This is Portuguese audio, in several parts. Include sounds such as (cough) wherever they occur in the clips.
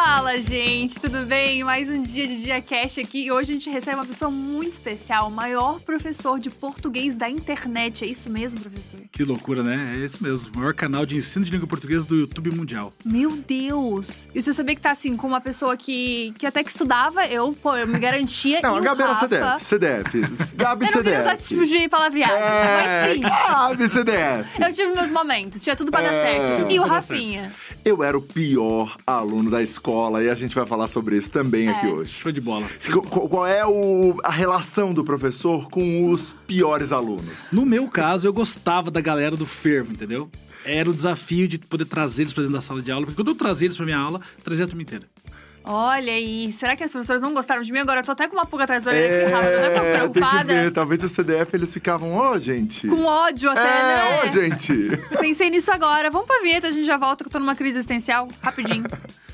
Fala, gente, tudo bem? Mais um dia de Dia Cash aqui e hoje a gente recebe uma pessoa muito especial, o maior professor de português da internet. É isso mesmo, professor? Que loucura, né? É isso mesmo. O maior canal de ensino de língua portuguesa do YouTube mundial. Meu Deus! E você sabia que tá assim, com uma pessoa que, que até que estudava, eu, pô, eu me garantia. (laughs) Não, e a Gabi era Rafa... CDF. CDF. Gabi (laughs) Eu não queria usar CDF. esse tipo de palavreado, É, mas sim. Gabi CDF. Eu tive meus momentos, tinha tudo pra dar É. certo. E o dar Rafinha? Eu era o pior aluno da escola e a gente vai falar sobre isso também aqui É. hoje. Show de bola. Qu- qu- Qual é o- a relação do professor com os piores alunos? No meu caso, eu gostava da galera do fervo, entendeu? Era o desafio de poder trazer eles pra dentro da sala de aula, porque quando eu trazia eles pra minha aula, trazia a turma inteira. Olha aí, será que as professoras não gostaram de mim? Agora eu tô até com uma pulga atrás da orelha aqui, Rafa, eu tô até É, tem que preocupada. ver. Talvez o CDF eles ficavam, ó, gente. Com ódio até, É, né? ó, gente. Pensei nisso agora. Vamos pra vinheta, a gente já volta, que eu tô numa crise existencial. Rapidinho. (laughs)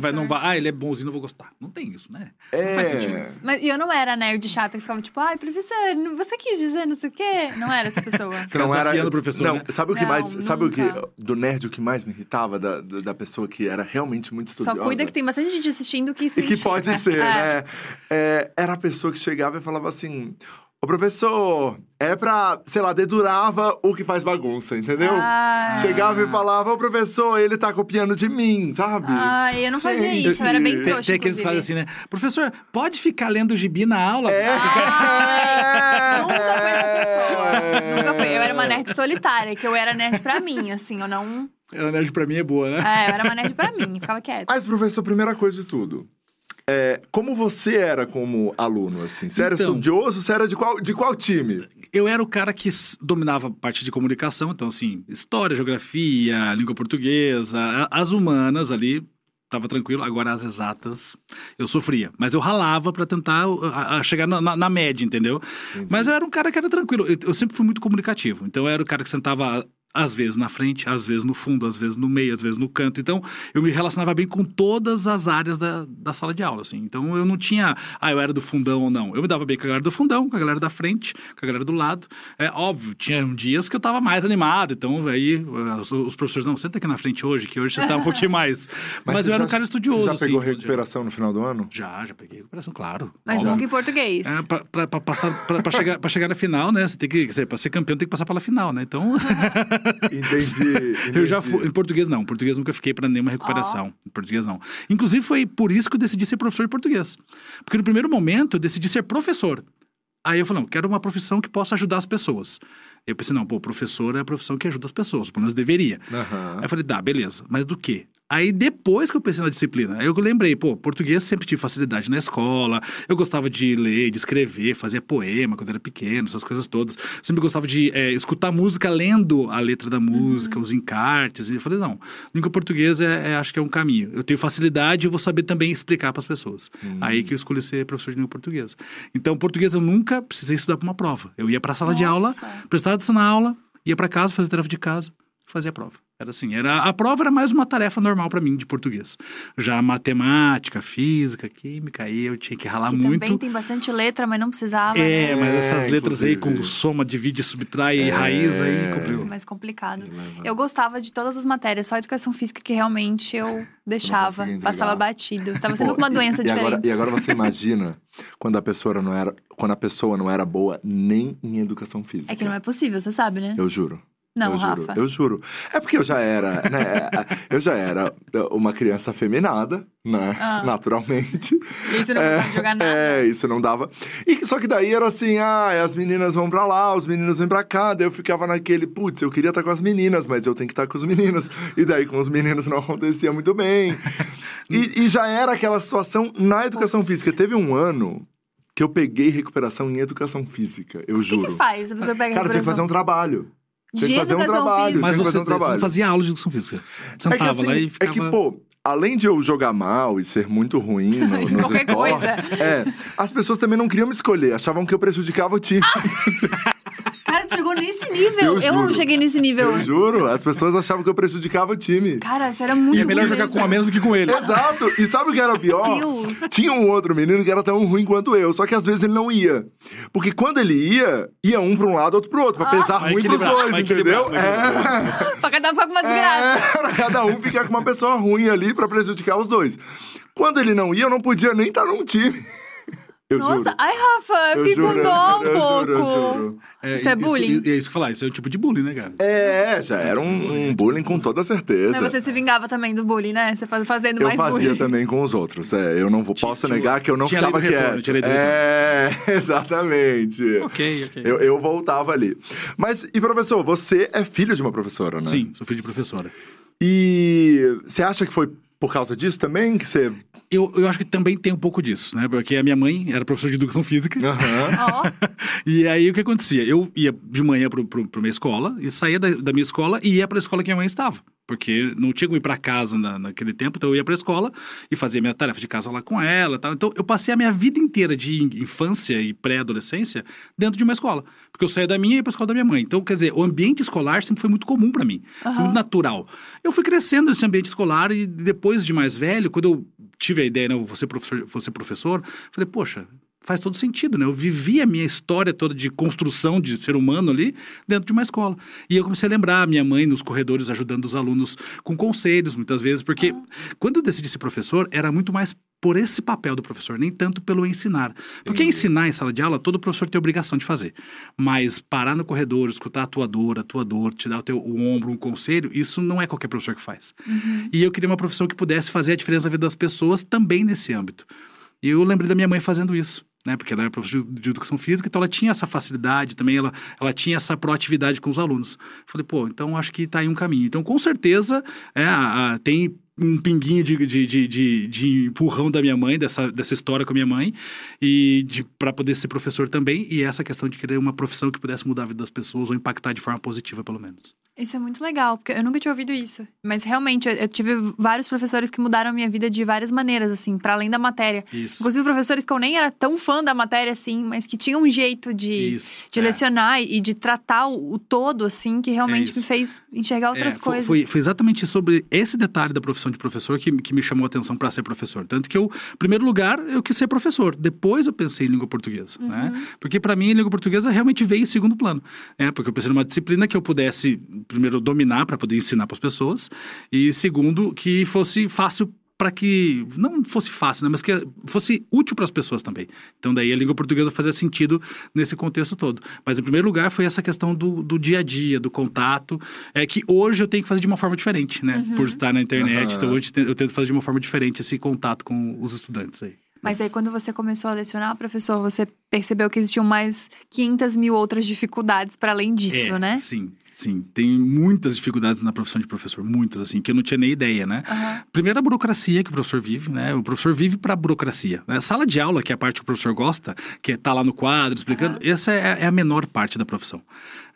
Vai, não vai, ah, ele é bonzinho, não vou gostar. Não tem isso, né? Não É. faz sentido. Mas e eu não era nerd chata que ficava tipo, ai, professor, não- você quis dizer não sei o quê? Não era essa pessoa. (laughs) Ficar desafiando o professor, Não, né? sabe o que Não, mais. Sabe o que. nunca. Do nerd, o que mais me irritava da, da, da pessoa que era realmente muito Só estudiosa? cuida que tem bastante gente assistindo que se E que pode identifica. ser, É. né? É, era a pessoa que chegava e falava assim: Ô professor, é pra, sei lá, dedurava o que faz bagunça, entendeu? Ah. Chegava e falava: Ô professor, ele tá copiando de mim, sabe? Ai, eu não fazia Gente. isso, eu era bem Tem, trouxa, tem aqueles que inclusive. fazem assim, né? Professor, pode ficar lendo gibi na aula? É. Ai, nunca foi essa pessoa. Nunca foi. Eu era uma nerd solitária, que eu era nerd pra mim, assim, eu não. Ela nerd pra mim é boa, né? É, eu era uma nerd pra mim, ficava quieta. Mas, professor, primeira coisa de tudo. É, como você era como aluno, assim? Você era Então. estudioso? Você era de qual, de qual time? Eu era o cara que dominava a parte de comunicação, então, assim, história, geografia, língua portuguesa, as humanas ali, tava tranquilo. Agora, as exatas, eu sofria. Mas eu ralava pra tentar uh, a- a chegar na, na- na média, entendeu? Mas eu era um cara que era tranquilo. Eu, eu sempre fui muito comunicativo. Então, eu era o cara que sentava. Às vezes na frente, às vezes no fundo, às vezes no meio, às vezes no canto. Então, eu me relacionava bem com todas as áreas da, da sala de aula, assim. Então, eu não tinha, ah, eu era do fundão ou não. Eu me dava bem com a galera do fundão, com a galera da frente, com a galera do lado. É óbvio, tinha dias que eu tava mais animado. Então, aí, os, os professores, não, senta aqui na frente hoje, que hoje você tá um pouquinho mais. (laughs) Mas, você eu era um já- cara estudioso, Você já assim. pegou dizer. recuperação no final do ano? Já, já peguei recuperação, claro. Mas Óbvio. nunca em português. É, pra, pra, pra passar, pra, pra chegar, pra chegar na final, né? Você tem que, quer dizer, pra ser campeão tem que passar pela final, né? Então, (laughs) Entendi. (laughs) eu já entendi. fui. Em português não, em português nunca fiquei pra nenhuma recuperação. Em português não. Inclusive foi por isso que eu decidi ser professor de português. Porque no primeiro momento eu decidi ser professor. Aí eu falei, não, quero uma profissão que possa ajudar as pessoas. Eu pensei, não, pô, professor é a profissão que ajuda as pessoas, pelo menos deveria. Aham. Aí eu falei, tá, beleza, mas do quê? Aí depois que eu pensei na disciplina, aí eu lembrei, pô, português sempre tive facilidade na escola, eu gostava de ler, de escrever, fazia poema quando era pequeno, essas coisas todas. Sempre gostava de é, escutar música lendo a letra da música, os encartes. E eu falei, não, língua portuguesa é, é- acho que é um caminho. Eu tenho facilidade e vou saber também explicar para as pessoas. Aí que eu escolhi ser professor de língua portuguesa. Então, português eu nunca precisei estudar para uma prova. Eu ia para a sala de aula, Nossa. prestava atenção na aula, ia para casa, fazia tarefa de casa, fazia a prova. Era assim, era a prova era mais uma tarefa normal para mim de português. Já matemática, física, química, aí eu tinha que ralar Que muito. também tem bastante letra, mas não precisava. É, né? mas É, essas letras aí com inclusive. soma, divide, subtrai É. raiz aí complicou. mais complicado. Eu gostava de todas as matérias, só educação física que realmente eu deixava, passava batido. Tava sempre com uma doença e diferente. Agora, e agora você imagina quando a pessoa não era, quando a pessoa não era boa nem em educação física. É que não é possível, você sabe, né? Eu juro. Não, eu Rafa. Juro, eu juro. É porque eu já era, né? eu já era uma criança afeminada, né? Ah. Naturalmente. E você não gostava de jogar nada. É, isso não dava. E só que daí era assim, ah, as meninas vão pra lá, os meninos vêm pra cá. Daí eu ficava naquele, putz, eu queria estar com as meninas, mas eu tenho que estar com os meninos. E daí com os meninos não acontecia muito bem. (laughs) e, e já era aquela situação na educação física. Teve um ano que eu peguei recuperação em educação física, eu O que, juro. que faz? A pessoa pega Cara, tinha que fazer um trabalho. Tinha que fazer um trabalho. Mas tinha que você, fazer um você não trabalho. fazia aula de educação física. Sentava É que, assim, lá e é ficava... que, pô, além de eu jogar mal e ser muito ruim no, (laughs) nos esportes, é, as pessoas também não queriam me escolher, achavam que eu prejudicava o time. (laughs) Cara, chegou nesse nível. Eu Eu, não cheguei nesse nível. Eu juro, as pessoas achavam que eu prejudicava o time. Cara, você era muito E é melhor jogar com a menos do que com ele. Exato. E sabe o que era pior? Deus. Tinha um outro menino que era tão ruim quanto eu, só que às vezes ele não ia. Porque quando ele ia, ia um pra um lado, outro pro outro, pra pesar Vai ruim pros dois, entendeu? É. Pra cada um ficar com uma desgraça. É, pra cada um ficar com uma pessoa ruim ali pra prejudicar os dois. Quando ele não ia, eu não podia nem estar num time. Eu Nossa, juro. ai, Rafa, eu Eu fiquei juro, dó um eu pouco. juro, eu juro. Isso é bullying? É isso que eu falar, isso é um tipo de bullying, né, cara? É, já era um, um bullying com toda certeza. Mas você se vingava também do bullying, né? Você faz- fazendo Eu mais fazia bullying. também com os outros. É, eu não vou, posso tinha- negar que eu não tinha ficava do retorno, quieto. tinha lei do é, (laughs) exatamente. Ok, ok. Eu, eu voltava ali. Mas, e professor, você é filho de uma professora, né? Sim, sou filho de professora. E você acha que foi por causa disso também que você. Eu, eu acho que também tem um pouco disso, né? Porque a minha mãe era professora de educação física. Aham. Ó, (laughs) E aí o que acontecia? Eu ia de manhã pra minha escola e saía da, da minha escola e ia pra escola que minha mãe estava. Porque não tinha como ir pra casa na, naquele tempo, então eu ia pra escola e fazia minha tarefa de casa lá com ela tal. Então eu passei a minha vida inteira de in- infância e pré-adolescência dentro de uma escola. Porque eu saía da minha e ia pra escola da minha mãe. Então, quer dizer, o ambiente escolar sempre foi muito comum pra mim. Foi muito natural. Eu fui crescendo nesse ambiente escolar e depois de mais velho, quando eu tive a ideia, né, ser professor, ser professor falei, poxa, faz todo sentido, né? Eu vivi a minha história toda de construção de ser humano ali dentro de uma escola. E eu comecei a lembrar a minha mãe nos corredores ajudando os alunos com conselhos, muitas vezes, porque quando eu decidi ser professor, era muito mais por esse papel do professor, nem tanto pelo ensinar. Porque ensinar em sala de aula, todo professor tem obrigação de fazer. Mas parar no corredor, escutar a atuador, atuador, te dar o teu o ombro, um conselho, isso não é qualquer professor que faz. E eu queria uma profissão que pudesse fazer a diferença na vida das pessoas também nesse âmbito. E eu lembrei da minha mãe fazendo isso. Né, porque ela era professora de educação física, então ela tinha essa facilidade também, ela, ela tinha essa proatividade com os alunos. Falei, pô, então acho que está aí um caminho. Então, com certeza, é, a- a- tem um pinguinho de, de, de, de, de empurrão da minha mãe, dessa, dessa história com a minha mãe, e para poder ser professor também, e essa questão de querer uma profissão que pudesse mudar a vida das pessoas ou impactar de forma positiva, pelo menos. Isso é muito legal, porque eu nunca tinha ouvido isso. Mas realmente, eu, eu tive vários professores que mudaram a minha vida de várias maneiras, assim, para além da matéria. Isso. Inclusive professores que eu nem era tão fã da matéria, assim, mas que tinham um jeito de, Isso. de é. lecionar e de tratar o, o todo, assim, que realmente isso. me fez enxergar outras É, foi- coisas. Foi, foi exatamente sobre esse detalhe da profissão de professor que, que me chamou a atenção para ser professor. Tanto que eu, em primeiro lugar, eu quis ser professor. Depois eu pensei em língua portuguesa. Né? Porque para mim, a língua portuguesa realmente veio em segundo plano. Né? Porque eu pensei numa disciplina que eu pudesse, primeiro, dominar para poder ensinar para as pessoas. E segundo, que fosse fácil para que não fosse fácil, né, mas que fosse útil para as pessoas também. Então daí a língua portuguesa fazia sentido nesse contexto todo. Mas em primeiro lugar foi essa questão do, do dia a dia, do contato, é que hoje eu tenho que fazer de uma forma diferente, né? Por estar na internet, Aham. então hoje eu tento fazer de uma forma diferente esse contato com os estudantes aí. Mas aí, quando você começou a lecionar, professor, você percebeu que existiam mais 500 mil outras dificuldades para além disso, É, né? Sim, sim. Tem muitas dificuldades na profissão de professor, muitas, assim, que eu não tinha nem ideia, né? Aham. Primeiro, a burocracia que o professor vive, né? O professor vive para a burocracia. né? Sala de aula, que é a parte que o professor gosta, que é estar lá no quadro explicando, essa é, é a menor parte da profissão.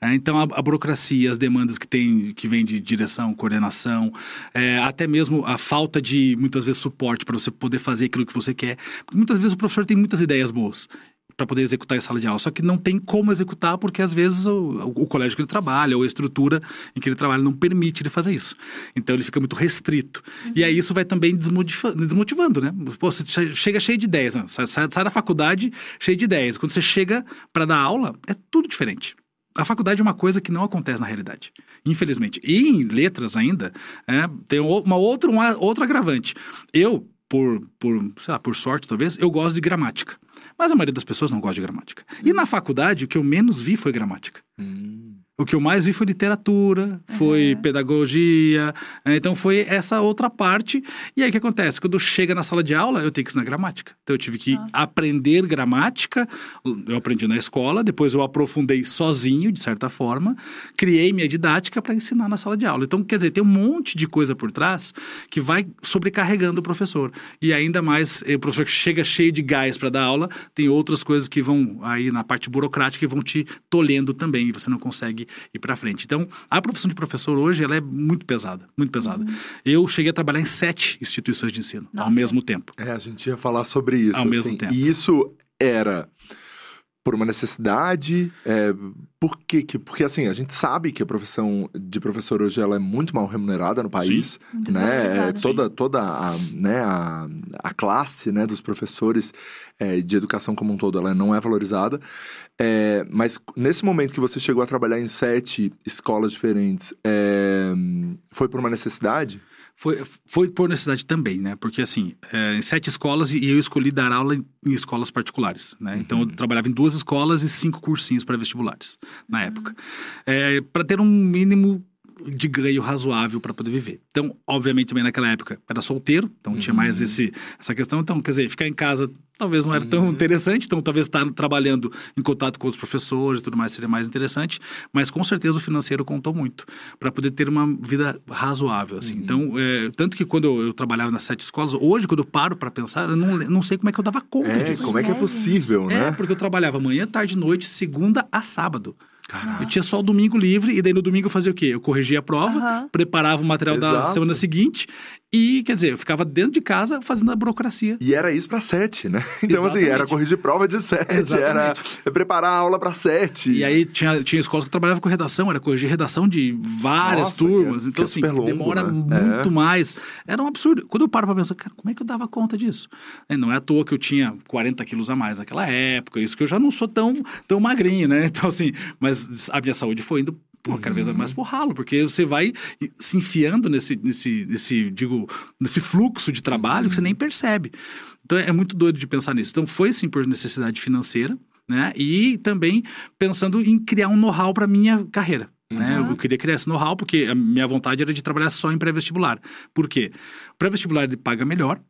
É, então, a, a burocracia, as demandas que tem, que vem de direção, coordenação, é, até mesmo a falta de, muitas vezes, suporte para você poder fazer aquilo que você quer. Porque muitas vezes o professor tem muitas ideias boas para poder executar em sala de aula, só que não tem como executar porque às vezes o, o colégio que ele trabalha ou a estrutura em que ele trabalha não permite ele fazer isso. Então ele fica muito restrito. E aí isso vai também desmotiva- desmotivando, né? Pô, você che- chega cheio de ideias, né? sai, sai- da faculdade cheio de ideias. Quando você chega para dar aula, é tudo diferente. A faculdade é uma coisa que não acontece na realidade, infelizmente. E em letras ainda, é, tem uma outra, um outro agravante. Eu, por, por, sei lá, por sorte talvez, eu gosto de gramática. Mas a maioria das pessoas não gosta de gramática. E na faculdade, o que eu menos vi foi gramática. O que eu mais vi foi literatura, foi pedagogia, né? então foi essa outra parte. E aí o que acontece? Quando chega na sala de aula, eu tenho que ensinar gramática. Então eu tive que Nossa. aprender gramática, eu aprendi na escola, depois eu aprofundei sozinho, de certa forma, criei minha didática para ensinar na sala de aula. Então, quer dizer, tem um monte de coisa por trás que vai sobrecarregando o professor. E ainda mais, eh, o professor que chega cheio de gás para dar aula, tem outras coisas que vão aí na parte burocrática que vão te tolhendo também e você não consegue ir para frente. Então, a profissão de professor hoje ela é muito pesada, muito pesada. Eu cheguei a trabalhar em sete instituições de ensino ao Nossa. mesmo tempo. É, a gente ia falar sobre isso. Ao mesmo assim, tempo. E isso era por uma necessidade? É, por quê? que Porque, assim, a gente sabe que a profissão de professor hoje ela é muito mal remunerada no país. Muito Né? É, toda toda a, né, a, a classe né, dos professores é, de educação como um todo ela não é valorizada. É, mas nesse momento que você chegou a trabalhar em sete escolas diferentes, é, foi por uma necessidade? Foi, foi por necessidade também, né? Porque, assim, é, em sete escolas e eu escolhi dar aula em, em escolas particulares, né? Então, eu trabalhava em duas escolas e cinco cursinhos para vestibulares, na época. para ter um mínimo de ganho razoável para poder viver. Então, obviamente, também naquela época era solteiro, então tinha mais esse, essa questão. Então, quer dizer, ficar em casa talvez não era tão interessante, então talvez estar trabalhando em contato com os professores e tudo mais seria mais interessante, mas com certeza o financeiro contou muito para poder ter uma vida razoável, assim. Então, é, tanto que quando eu, eu trabalhava nas sete escolas, hoje quando eu paro para pensar, eu não, não sei como é que eu dava conta É, disso. como é que é É, possível, É, né? porque eu trabalhava manhã, tarde e noite, segunda a sábado. Eu tinha só o domingo livre, e daí no domingo eu fazia o quê? Eu corrigia a prova, Aham. preparava o material da Exato. semana seguinte, e, quer dizer, eu ficava dentro de casa fazendo a burocracia. E era isso pra sete, né? (laughs) Então, assim, era Exatamente. corrigir prova de sete, era Exatamente. preparar a aula pra sete. E aí tinha, tinha escolas que eu trabalhava com redação, era corrigir redação de várias Nossa, é- turmas. que então, é assim, longo, demora né? muito É. mais. Era um absurdo. Quando eu paro pra pensar, cara, como é que eu dava conta disso? É, Não é à toa que eu tinha 40 quilos a mais naquela época, isso que eu já não sou tão, tão magrinho, né? (laughs) Então, assim, mas a minha saúde foi indo. Pô, cada vez mais pro ralo, porque você vai se enfiando nesse, nesse, nesse, digo, nesse fluxo de trabalho que você nem percebe. Então é muito doido de pensar nisso. Então foi sim por necessidade financeira, né? E também pensando em criar um know-how para minha carreira. Né? Uhum. Eu queria criar esse know-how porque a minha vontade era de trabalhar só em pré-vestibular. Por quê? O pré-vestibular paga melhor,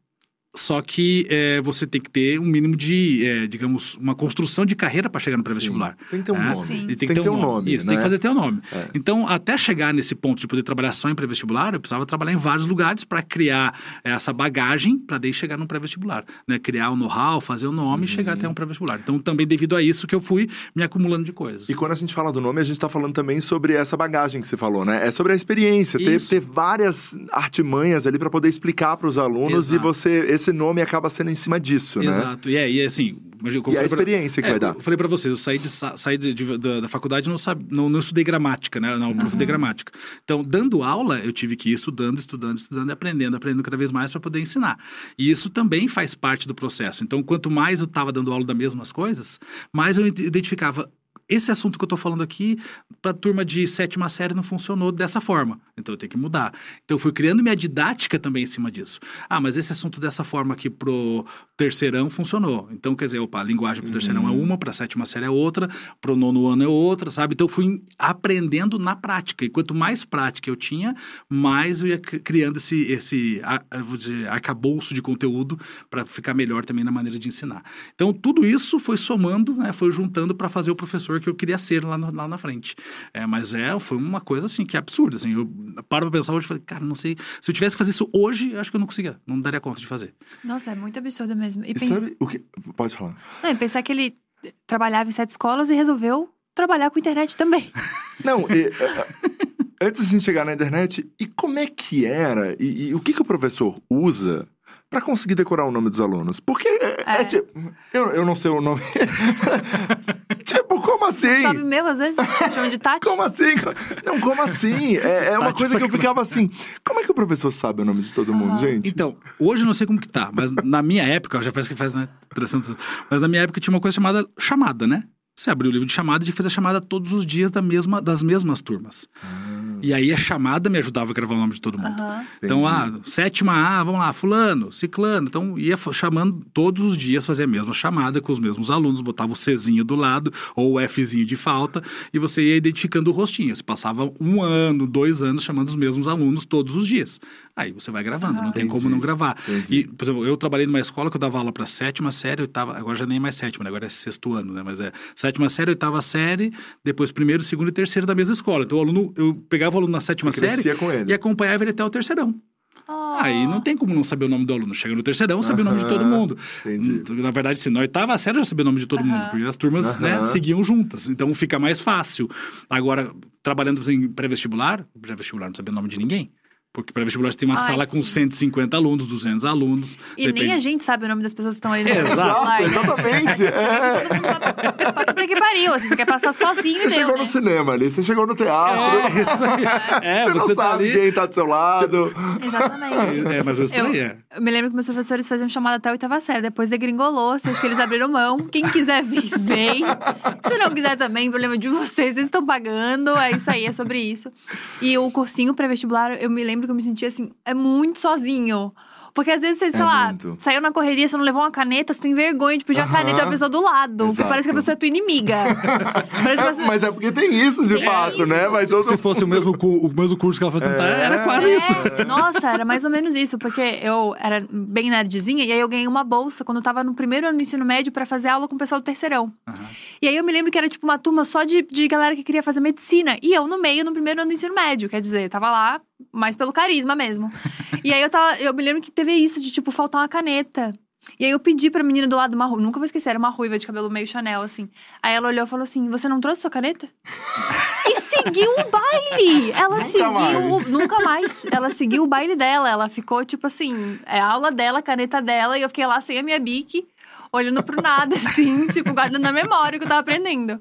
só que é, você tem que ter um mínimo de, é, digamos, uma construção de carreira para chegar no pré-vestibular. Tem que ter um É, nome. E tem que ter um nome. Isso, tem né? que fazer ter um nome. É. Então, até chegar nesse ponto de poder trabalhar só em pré-vestibular, eu precisava trabalhar em vários lugares para criar essa bagagem para daí chegar no pré-vestibular. Né? Criar o know-how, fazer o nome e chegar até um pré-vestibular. Então, também devido a isso que eu fui me acumulando de coisas. E quando a gente fala do nome, a gente tá falando também sobre essa bagagem que você falou, né? É sobre a experiência, ter, Isso. ter várias artimanhas ali pra poder explicar pros alunos Exato. e você esse nome acaba sendo em cima disso, né? Exato. E é, e é assim. como E a eu falei pra- experiência que É, vai dar. Eu falei pra vocês, eu saí, de, sa- saí de- de- da, da faculdade e não, sabe, não, não estudei gramática, né? Não, aprofundei gramática. Então, dando aula, eu tive que ir estudando, estudando, estudando e aprendendo, aprendendo cada vez mais para poder ensinar. E isso também faz parte do processo. Então, quanto mais eu estava dando aula das mesmas coisas, mais eu identificava. Esse assunto que eu tô falando aqui, para turma de sétima série, não funcionou dessa forma. Então eu tenho que mudar. Então eu fui criando minha didática também em cima disso. Ah, mas esse assunto dessa forma aqui pro terceirão funcionou. Então, quer dizer, opa, a linguagem pro terceirão é uma, pra sétima série é outra, pro nono ano é outra, sabe? Então eu fui aprendendo na prática. E quanto mais prática eu tinha, mais eu ia cri- criando esse, esse vou dizer, arcabouço de conteúdo para ficar melhor também na maneira de ensinar. Então, tudo isso foi somando, né, foi juntando para fazer o professor que eu queria ser lá, no- lá na frente. É, mas é, foi uma coisa assim que é absurda. Assim, eu paro pra pensar hoje e falei, cara, não sei. Se eu tivesse que fazer isso hoje, eu acho que eu não conseguia, não daria conta de fazer. Nossa, é muito absurdo mesmo. E, E pen- sabe o que. Pode falar. Não, e pensar que ele trabalhava em sete escolas e resolveu trabalhar com internet também. (laughs) Não, e, eh, antes de chegar na internet, e como é que era? E, e o que, que o professor usa pra conseguir decorar o nome dos alunos? Porque é, é É. tipo. Eu, eu não sei o nome. (laughs) tipo, como assim? Sabe mesmo, às vezes? Chama de Tati. Como assim? Não, como assim? É, é uma Tati, coisa que eu sacanagem. ficava assim. Como é que o professor sabe o nome de todo mundo, Aham. gente? Então, hoje eu não sei como que tá, mas na minha época, já parece que faz, né, 300 anos, mas na minha época tinha uma coisa chamada chamada, né? Você abriu o livro de chamada e tinha que fazer a chamada todos os dias da mesma, das mesmas turmas. E aí a chamada me ajudava a gravar o nome de todo mundo. Aham. Então, ah, Entendi. sétima A, vamos lá, fulano, ciclano. Então, ia chamando todos os dias, fazia a mesma chamada com os mesmos alunos, botava o Czinho do lado ou o Fzinho de falta e você ia identificando o rostinho. Você passava um ano, dois anos chamando os mesmos alunos todos os dias. Aí você vai gravando, não tem Entendi, como não gravar. entendi. E, por exemplo, eu trabalhei numa escola que eu dava aula para sétima série, oitava, agora já nem mais sétima, né? agora é sexto ano, né? Mas é sétima série, oitava série, depois primeiro, segundo e terceiro da mesma escola. Então, o aluno, eu pegava o aluno na sétima Você série crescia com ele. e acompanhava ele até o terceirão. Ah. Aí não tem como não saber o nome do aluno. Chega no terceirão, sabe o nome de todo mundo. entendi. Na verdade, se na oitava série eu já sabia o nome de todo mundo, Aham. porque as turmas né, Aham. seguiam juntas. Então fica mais fácil. Agora, trabalhando em pré-vestibular, pré-vestibular não sabia o nome de ninguém. Porque para vestibular você tem uma Ai, sala com sim. 150 alunos, 200 alunos. E nem depende- a gente sabe o nome das pessoas que estão ali no É, Exato, exatamente. É. Todo mundo pra, que pariu. assim, Você quer passar sozinho Você deu, chegou né? no cinema ali, você chegou no teatro. É, isso aí. É, você, você, não tá sabe ali. quem tá do seu lado. Exatamente. É, por Eu, aí, é. eu me lembro que meus professores faziam chamada até a oitava série. Depois degringolou, assim, acho que eles abriram mão. Quem quiser vir, vem. Se não quiser também, problema de vocês. Vocês estão pagando. É isso aí, é sobre isso. E o cursinho pré-vestibular, eu me lembro que eu me sentia assim, é muito sozinho. Porque às vezes você, sei É lá, muito. saiu na correria, você não levou uma caneta, você tem vergonha de pedir a Aham. caneta da pessoa do lado. Porque parece que a pessoa é tua inimiga. (laughs) É, você... mas é porque tem isso de fato, né? Vai todo Se fosse o mesmo, o mesmo curso que ela fosse tentar, era quase isso. É, Nossa, era mais ou menos isso, porque eu era bem nerdzinha e aí eu ganhei uma bolsa quando eu tava no primeiro ano do ensino médio pra fazer aula com o pessoal do terceirão. E aí eu me lembro que era tipo uma turma só de, de galera que queria fazer medicina. E eu no meio, no primeiro ano do ensino médio, quer dizer, tava lá mais pelo carisma mesmo. e aí eu tava, eu me lembro que teve isso de tipo faltar uma caneta. E aí eu pedi pra menina do lado uma ruiva, nunca vou esquecer, era uma ruiva de cabelo meio Chanel, assim. Aí ela olhou e falou assim: Você não trouxe sua caneta? (laughs) e seguiu o baile! Ela Nunca seguiu. mais. Nunca mais. Ela seguiu o baile dela. Ela ficou, tipo assim, é a aula dela, a caneta dela, e eu fiquei lá sem a minha bique, olhando pro nada, assim, (laughs) tipo, guardando na memória o que eu tava aprendendo.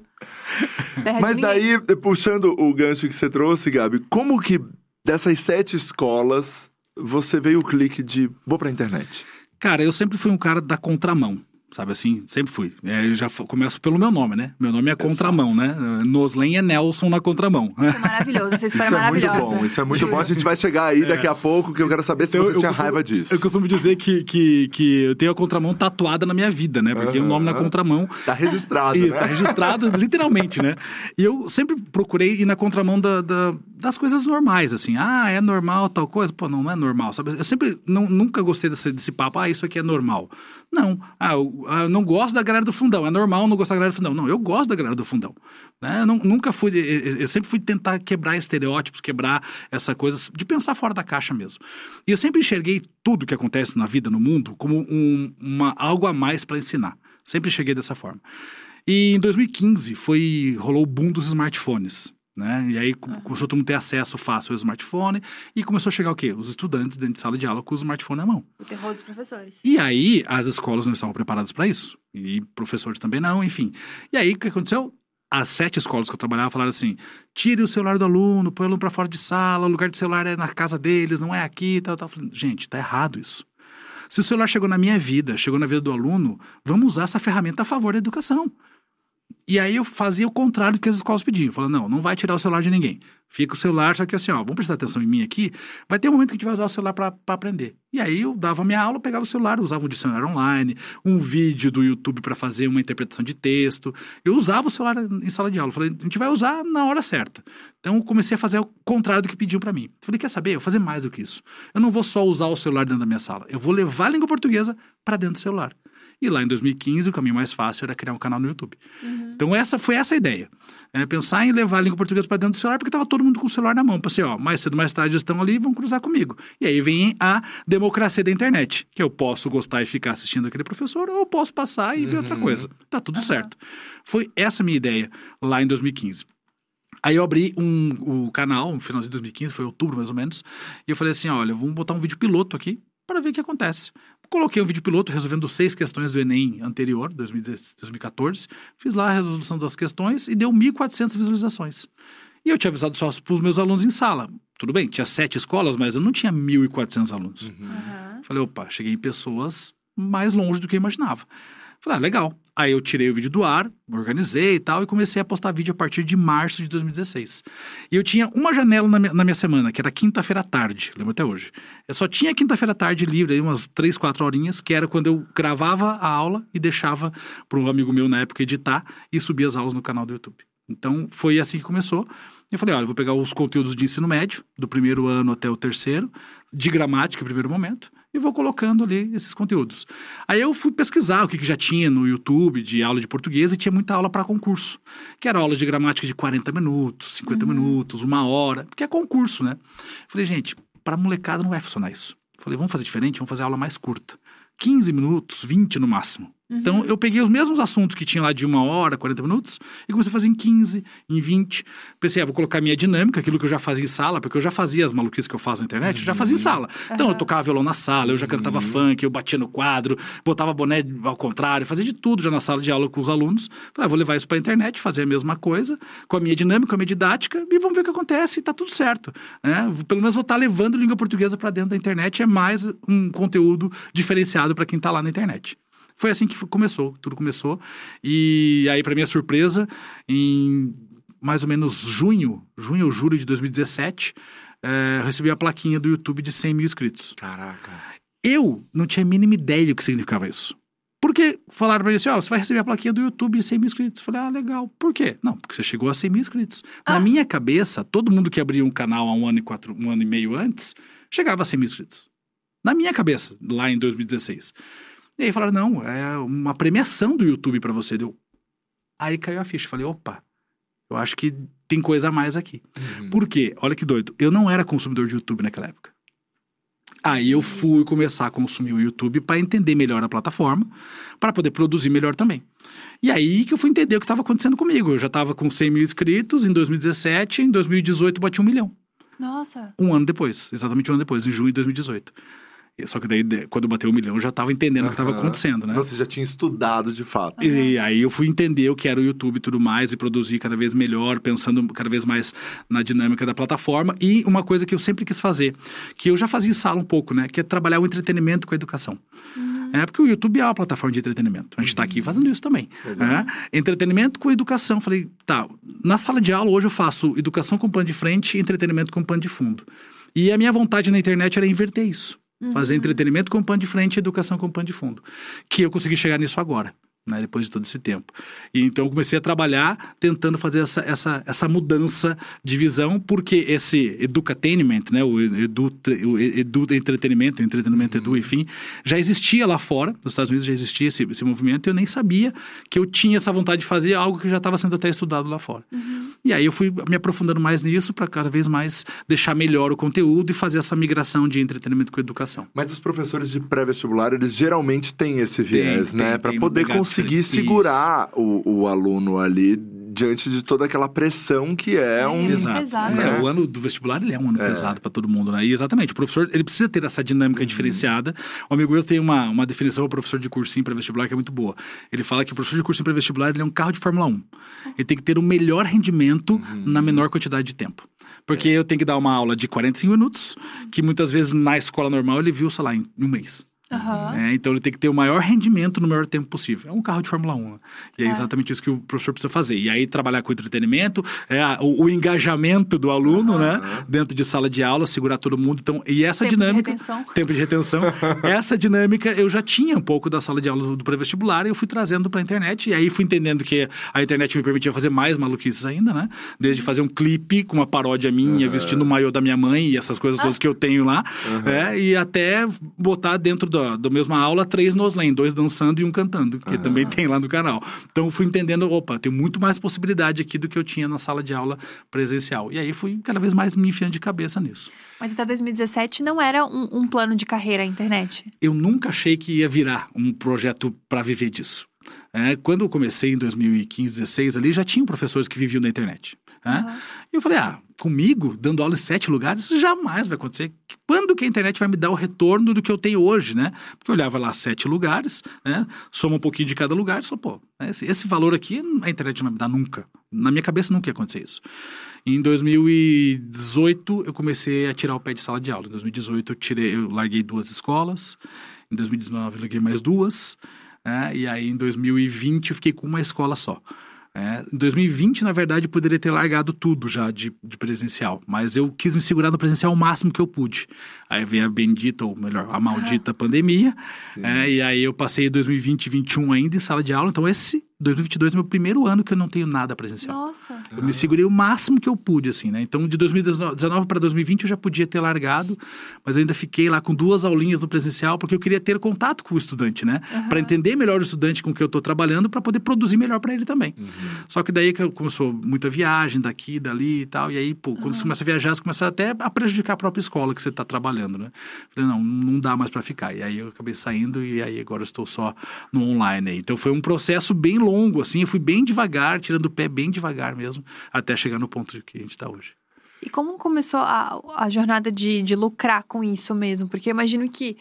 Terra Mas daí, puxando o gancho que você trouxe, Gabi, como que dessas sete escolas você veio o clique de vou pra internet? Cara, eu sempre fui um cara da contramão. Sabe assim? Sempre fui. É, eu já começo pelo meu nome, né? Meu nome é Contramão, né? Noslen é Nelson na contramão. Isso é maravilhoso, essa história Isso é é muito bom, isso é muito bom. A gente vai chegar aí daqui a pouco, que eu quero saber se Eu- você eu tinha costumo- raiva disso. Eu costumo dizer que, que, que eu tenho a contramão tatuada na minha vida, né? Porque o nome na contramão Tá registrado, Isso, né? tá registrado (laughs) literalmente, né? E eu sempre procurei ir na contramão da, da- das coisas normais, assim. Ah, é normal tal coisa? Pô, não, não é normal, sabe? Eu sempre, não, nunca gostei desse, desse papo, ah, isso aqui é normal. Não, ah, eu, ah, eu não gosto da galera do fundão, é normal não gostar da galera do fundão. Não, eu gosto da galera do fundão. Né? Eu não- nunca fui, eu, eu sempre fui tentar quebrar estereótipos, quebrar essa coisa de pensar fora da caixa mesmo. E eu sempre enxerguei tudo que acontece na vida, no mundo, como um, uma, algo a mais para ensinar. Sempre cheguei dessa forma. E em 2015 foi rolou o boom dos smartphones. Né? E aí co- começou todo mundo ter acesso fácil ao smartphone e começou a chegar o quê? Os estudantes dentro de sala de aula com o smartphone na mão. O terror dos professores. E aí as escolas não estavam preparadas para isso. E professores também não, enfim. E aí o que aconteceu? As sete escolas que eu trabalhava falaram assim: tire o celular do aluno, põe o aluno para fora de sala, o lugar de celular é na casa deles, não é aqui, tal, tal. Falei, Gente, tá errado isso. Se o celular chegou na minha vida, chegou na vida do aluno, vamos usar essa ferramenta a favor da educação. E aí eu fazia o contrário do que as escolas pediam. Falando, não, não vai tirar o celular de ninguém. Fica o celular, só que assim, ó, vamos prestar atenção em mim aqui. Vai ter um momento que a gente vai usar o celular para aprender. E aí eu dava minha aula, pegava o celular, usava um dicionário online, um vídeo do YouTube para fazer uma interpretação de texto. Eu usava o celular em sala de aula. Falei, a gente vai usar na hora certa. Então eu comecei a fazer o contrário do que pediam para mim. Falei, quer saber? Eu vou fazer mais do que isso. Eu não vou só usar o celular dentro da minha sala. Eu vou levar a língua portuguesa para dentro do celular. E lá em 2015, o caminho mais fácil era criar um canal no YouTube. Então, essa foi essa a ideia. É pensar em levar a língua portuguesa para dentro do celular, porque estava todo mundo com o celular na mão. Pensei, ó, mais cedo, mais tarde estão ali e vão cruzar comigo. E aí vem a democracia da internet, que eu posso gostar e ficar assistindo aquele professor, ou eu posso passar e ver outra coisa. Tá tudo certo. Foi essa a minha ideia lá em 2015. Aí eu abri um, o canal, no finalzinho de 2015, foi outubro mais ou menos, e eu falei assim, olha, vamos botar um vídeo piloto aqui para ver o que acontece. Coloquei um vídeo piloto resolvendo seis questões do Enem anterior, 2016 2014. Fiz lá a resolução das questões e deu 1.400 visualizações. E eu tinha avisado só para os meus alunos em sala. Tudo bem, tinha sete escolas, mas eu não tinha 1.400 alunos. Aham. Falei, opa, cheguei em pessoas mais longe do que eu imaginava. Falei, ah, legal. Aí eu tirei o vídeo do ar, organizei e tal, e comecei a postar vídeo a partir de março de 2016. E eu tinha uma janela na minha, na minha semana, que era quinta-feira à tarde, lembro até hoje. Eu só tinha quinta-feira à tarde livre, aí umas três, quatro horinhas, que era quando eu gravava a aula e deixava para um amigo meu na época editar e subia as aulas no canal do YouTube. Então foi assim que começou. Eu falei, olha, eu vou pegar os conteúdos de ensino médio, do primeiro ano até o terceiro, de gramática, primeiro momento, e vou colocando ali esses conteúdos. Aí eu fui pesquisar o que, que já tinha no YouTube de aula de português e tinha muita aula para concurso, que era aula de gramática de 40 minutos, 50 minutos, uma hora, porque é concurso, né? Falei, gente, para molecada não vai funcionar isso. Falei, vamos fazer diferente, vamos fazer aula mais curta. 15 minutos, 20 no máximo. Então, eu peguei os mesmos assuntos que tinha lá de uma hora, 40 minutos, e comecei a fazer em 15, em 20. Pensei, ah, vou colocar minha dinâmica, aquilo que eu já fazia em sala, porque eu já fazia as maluquices que eu faço na internet, eu já fazia em sala. Então, eu tocava violão na sala, eu já cantava funk, eu batia no quadro, botava boné ao contrário, fazia de tudo já na sala de aula com os alunos. Falei, ah, vou levar isso pra internet, fazer a mesma coisa, com a minha dinâmica, com a minha didática, e vamos ver o que acontece, e tá tudo certo. Né? Pelo menos vou estar levando língua portuguesa para dentro da internet, é mais um conteúdo diferenciado para quem tá lá na internet. Foi assim que começou, tudo começou. E aí, para minha surpresa, em mais ou menos junho, junho ou julho de 2017, é, eu recebi a plaquinha do YouTube de 100 mil inscritos. Caraca. Eu não tinha a mínima ideia do que significava isso. Porque falaram pra mim assim, ó, você vai receber a plaquinha do YouTube de 100 mil inscritos. Eu falei, ah, legal. Por quê? Não, porque você chegou a 100 mil inscritos. Na minha cabeça, todo mundo que abria um canal há um ano e quatro, um ano e meio antes, chegava a 100 mil inscritos. Na minha cabeça, lá em 2016. E aí falaram, não, é uma premiação do YouTube pra você. Deu. Aí caiu a ficha. Falei, opa, eu acho que tem coisa a mais aqui. Por quê? Olha que doido. Eu não era consumidor de YouTube naquela época. Aí eu fui começar a consumir o YouTube para entender melhor a plataforma, para poder produzir melhor também. E aí que eu fui entender o que estava acontecendo comigo. Eu já estava com 100 mil inscritos em 2017, em 2018 bati um milhão. Nossa. Um ano depois, exatamente um ano depois, em junho de 2018. Só que daí, quando bateu um milhão, eu já estava entendendo o que estava acontecendo, né? Você já tinha estudado de fato. E aí eu fui entender o que era o YouTube e tudo mais, e produzir cada vez melhor, pensando cada vez mais na dinâmica da plataforma. E uma coisa que eu sempre quis fazer, que eu já fazia em sala um pouco, né? Que é trabalhar o entretenimento com a educação. É porque o YouTube é uma plataforma de entretenimento. A gente está aqui fazendo isso também. né? Entretenimento com educação. Falei, tá, na sala de aula hoje eu faço educação com pano de frente e entretenimento com pano de fundo. E a minha vontade na internet era inverter isso. Fazer entretenimento com pano de frente e educação com pano de fundo. Que eu consegui chegar nisso agora. Né, depois de todo esse tempo. E então eu comecei a trabalhar tentando fazer essa, essa, essa mudança de visão, porque esse edutainment, né, o edu, o edu entretenimento, o entretenimento edu, enfim, já existia lá fora, nos Estados Unidos já existia esse, esse movimento, e eu nem sabia que eu tinha essa vontade de fazer algo que já estava sendo até estudado lá fora. E aí eu fui me aprofundando mais nisso para cada vez mais deixar melhor o conteúdo e fazer essa migração de entretenimento com educação. Mas os professores de pré-vestibular, eles geralmente têm esse viés, Tem, né? tem poder pegada conseguir segurar o, o aluno ali diante de toda aquela pressão que é um. Sim, Exato. pesado. É, né? O ano do vestibular ele é um ano É. pesado para todo mundo, né? E exatamente, o professor ele precisa ter essa dinâmica diferenciada. O amigo eu tem uma, uma definição para professor de cursinho para vestibular que é muito boa. Ele fala que o professor de cursinho para vestibular ele é um carro de Fórmula 1. Ele tem que ter o melhor rendimento na menor quantidade de tempo. Porque eu tenho que dar uma aula de 45 minutos, que muitas vezes na escola normal ele viu, sei lá, em um mês. Aham. É, então ele tem que ter o maior rendimento no maior tempo possível. É um carro de Fórmula 1. né? E é É. exatamente isso que o professor precisa fazer. E aí trabalhar com entretenimento, é, a- o, o engajamento do aluno, né? Dentro de sala de aula, segurar todo mundo. Então, e essa Tempo de dinâmica. retenção. (laughs) Tempo de retenção. essa dinâmica eu já tinha um pouco da sala de aula do, pré-vestibular e eu fui trazendo para a internet. E aí fui entendendo que a internet me permitia fazer mais maluquices ainda, né? Desde fazer um clipe com uma paródia minha, vestindo o maiô da minha mãe e essas coisas todas que eu tenho lá. é, e até botar dentro da, da mesma aula três noslen, dois dançando e um cantando, que também tem lá no canal. Então fui entendendo, opa, tem muito mais possibilidade aqui do que eu tinha na sala de aula presencial. E aí fui cada vez mais me enfiando de cabeça nisso. Mas até 2017 não era um, um plano de carreira a internet. eu nunca achei que ia virar um projeto para viver disso. É, quando eu comecei em 2015, 16 ali, já tinham professores que viviam da internet. né? E eu falei, ah, comigo, dando aula em sete lugares, isso jamais vai acontecer. Quando que a internet vai me dar o retorno do que eu tenho hoje, né? Porque eu olhava lá sete lugares, né? Soma um pouquinho de cada lugar falei, pô, esse, esse valor aqui a internet não vai me dar nunca. Na minha cabeça nunca ia acontecer isso. Em 2018, eu comecei a tirar o pé de sala de aula. Em 2018, eu, tirei, eu larguei duas escolas. Em 2019, eu larguei mais duas. né? E aí, em 2020, eu fiquei com uma escola só. É, em 2020, na verdade, poderia ter largado tudo já de, de presencial, mas eu quis me segurar no presencial o máximo que eu pude. Aí veio a bendita, ou melhor, a maldita (laughs) pandemia, é, e aí eu passei 2020 e 2021 ainda em sala de aula, então esse 2022 é meu primeiro ano que eu não tenho nada presencial. Nossa. Eu me segurei o máximo que eu pude, assim, né? Então, de 2019 para 2020 eu já podia ter largado, mas eu ainda fiquei lá com duas aulinhas no presencial, porque eu queria ter contato com o estudante, né? Uhum. Para entender melhor o estudante com que eu estou trabalhando, para poder produzir melhor para ele também. Uhum. Só que daí que começou muita viagem daqui, dali e tal, e aí, pô, quando você começa a viajar, você começa até a prejudicar a própria escola que você está trabalhando, né? Falei, não, não dá mais para ficar. E aí eu acabei saindo e aí agora eu estou só no online aí. Então foi um processo bem longo, assim, eu fui bem devagar, tirando o pé bem devagar mesmo, até chegar no ponto que a gente está hoje. E como começou a, a jornada de, de lucrar com isso mesmo? Porque eu imagino que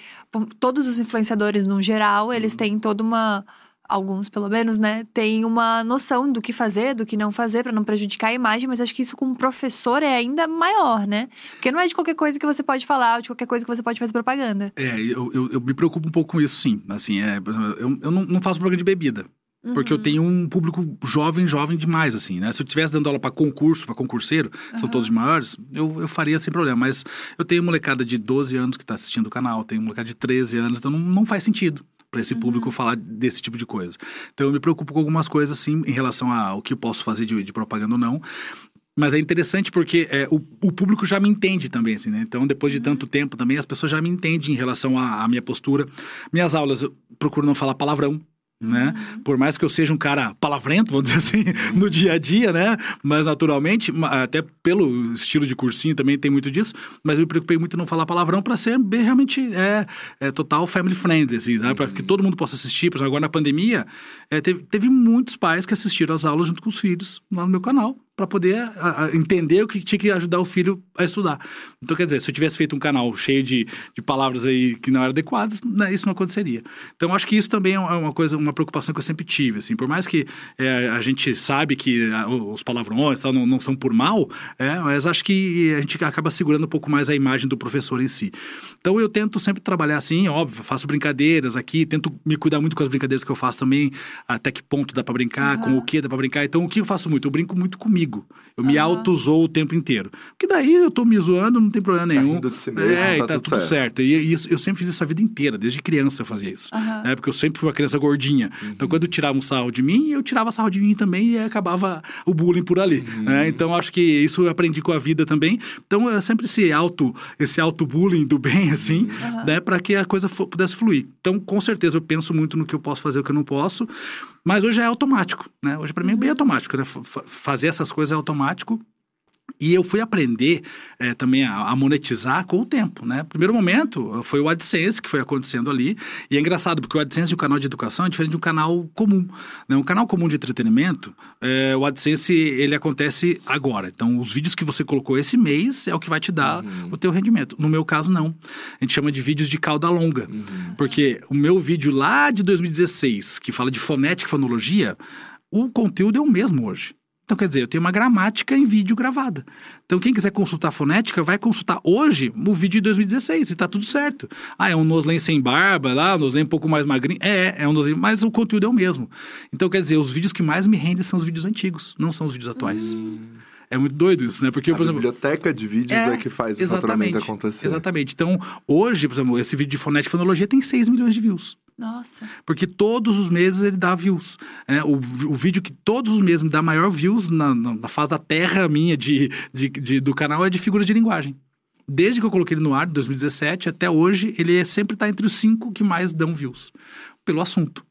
todos os influenciadores, no geral, eles têm toda uma. Alguns, pelo menos, né? Tem uma noção do que fazer, do que não fazer, para não prejudicar a imagem, mas acho que isso com um professor é ainda maior, né? Porque não é de qualquer coisa que você pode falar, ou de qualquer coisa que você pode fazer propaganda. É, eu, eu, eu me preocupo um pouco com isso, sim. Assim, é, eu, eu não, não faço propaganda de bebida. Porque eu tenho um público jovem, jovem demais, assim, né? Se eu estivesse dando aula para concurso, para concurseiro, são todos maiores, eu, eu faria sem problema. Mas eu tenho molecada de 12 anos que está assistindo o canal, tenho molecada de 13 anos, então não, não faz sentido para esse público falar desse tipo de coisa. Então eu me preocupo com algumas coisas, sim, em relação ao que eu posso fazer de, de propaganda ou não. Mas é interessante porque é, o, o, público já me entende também, assim, né? Então, depois de tanto tempo também, as pessoas já me entendem em relação à, à minha postura. Minhas aulas, eu procuro não falar palavrão, né? Uhum. Por mais que eu seja um cara palavrento, vamos dizer assim, (laughs) no dia a dia, né? Mas naturalmente, até pelo estilo de cursinho também tem muito disso, mas eu me preocupei muito em não falar palavrão para ser bem realmente é, é, total family friendly, assim, né? para que todo mundo possa assistir. Por exemplo, agora na pandemia, é, teve, teve muitos pais que assistiram as aulas junto com os filhos lá no meu canal para poder a, a, entender o que tinha que ajudar o filho a estudar. Então, quer dizer, se eu tivesse feito um canal cheio de, de palavras aí que não eram adequadas, né, isso não aconteceria. Então, acho que isso também é uma coisa, uma preocupação que eu sempre tive, assim, por mais que é, a gente sabe que os palavrões tal, não, não são por mal, é, mas acho que a gente acaba segurando um pouco mais a imagem do professor em si. Então, eu tento sempre trabalhar assim, óbvio, faço brincadeiras aqui, tento me cuidar muito com as brincadeiras que eu faço também, até que ponto dá para brincar, uhum. com o que dá para brincar. Então, o que eu faço muito? Eu brinco muito comigo. Eu me uhum. auto-zoo o tempo inteiro. Porque daí eu tô me zoando, não tem problema nenhum. Tá de si mesmo, é, tá, tá tudo, certo. certo. E isso, eu sempre fiz isso a vida inteira, desde criança eu fazia isso. Uhum. Né? Porque eu sempre fui uma criança gordinha. Uhum. Então quando tiravam um sarro de mim, eu tirava sarro de mim também e acabava o bullying por ali. Uhum. Né? Então acho que isso eu aprendi com a vida também. Então é sempre esse auto, esse auto-bullying do bem, assim, né? para que a coisa pudesse fluir. Então, com certeza, eu penso muito no que eu posso fazer e o que eu não posso. Mas hoje é automático, né? Hoje para mim é bem automático, né? fazer essas coisas é automático. E eu fui aprender é, também a, a, monetizar com o tempo, né? Primeiro momento foi o AdSense que foi acontecendo ali. E é engraçado, porque o AdSense e o canal de educação é diferente de um canal comum. Né? Um canal comum de entretenimento, é, o AdSense, ele acontece agora. Então, os vídeos que você colocou esse mês é o que vai te dar uhum. o teu rendimento. No meu caso, não. A gente chama de vídeos de cauda longa. Uhum. Porque o meu vídeo lá de 2016, que fala de fonética e fonologia, o conteúdo é o mesmo hoje. Então, quer dizer, eu tenho uma gramática em vídeo gravada. Então, quem quiser consultar fonética, vai consultar hoje o vídeo de 2016 e tá tudo certo. Ah, é um Noslen sem barba lá, um Noslen um pouco mais magrinho. É, é um Noslen, mas o conteúdo é o mesmo. Então, quer dizer, os vídeos que mais me rendem são os vídeos antigos, não são os vídeos atuais. Hum. É muito doido isso, né? Porque, a por exemplo. A biblioteca de vídeos é, é que faz o faturamento acontecer. Exatamente. Então, hoje, por exemplo, esse vídeo de fonética e fonologia tem 6 milhões de views. Nossa. Porque todos os meses ele dá views. É, o, o vídeo que todos os meses me dá maior views na, na, fase da terra minha de, de, de, do canal é de figuras de linguagem. Desde que eu coloquei ele no ar, em 2017, até hoje, ele é, sempre está entre os cinco que mais dão views. Pelo assunto.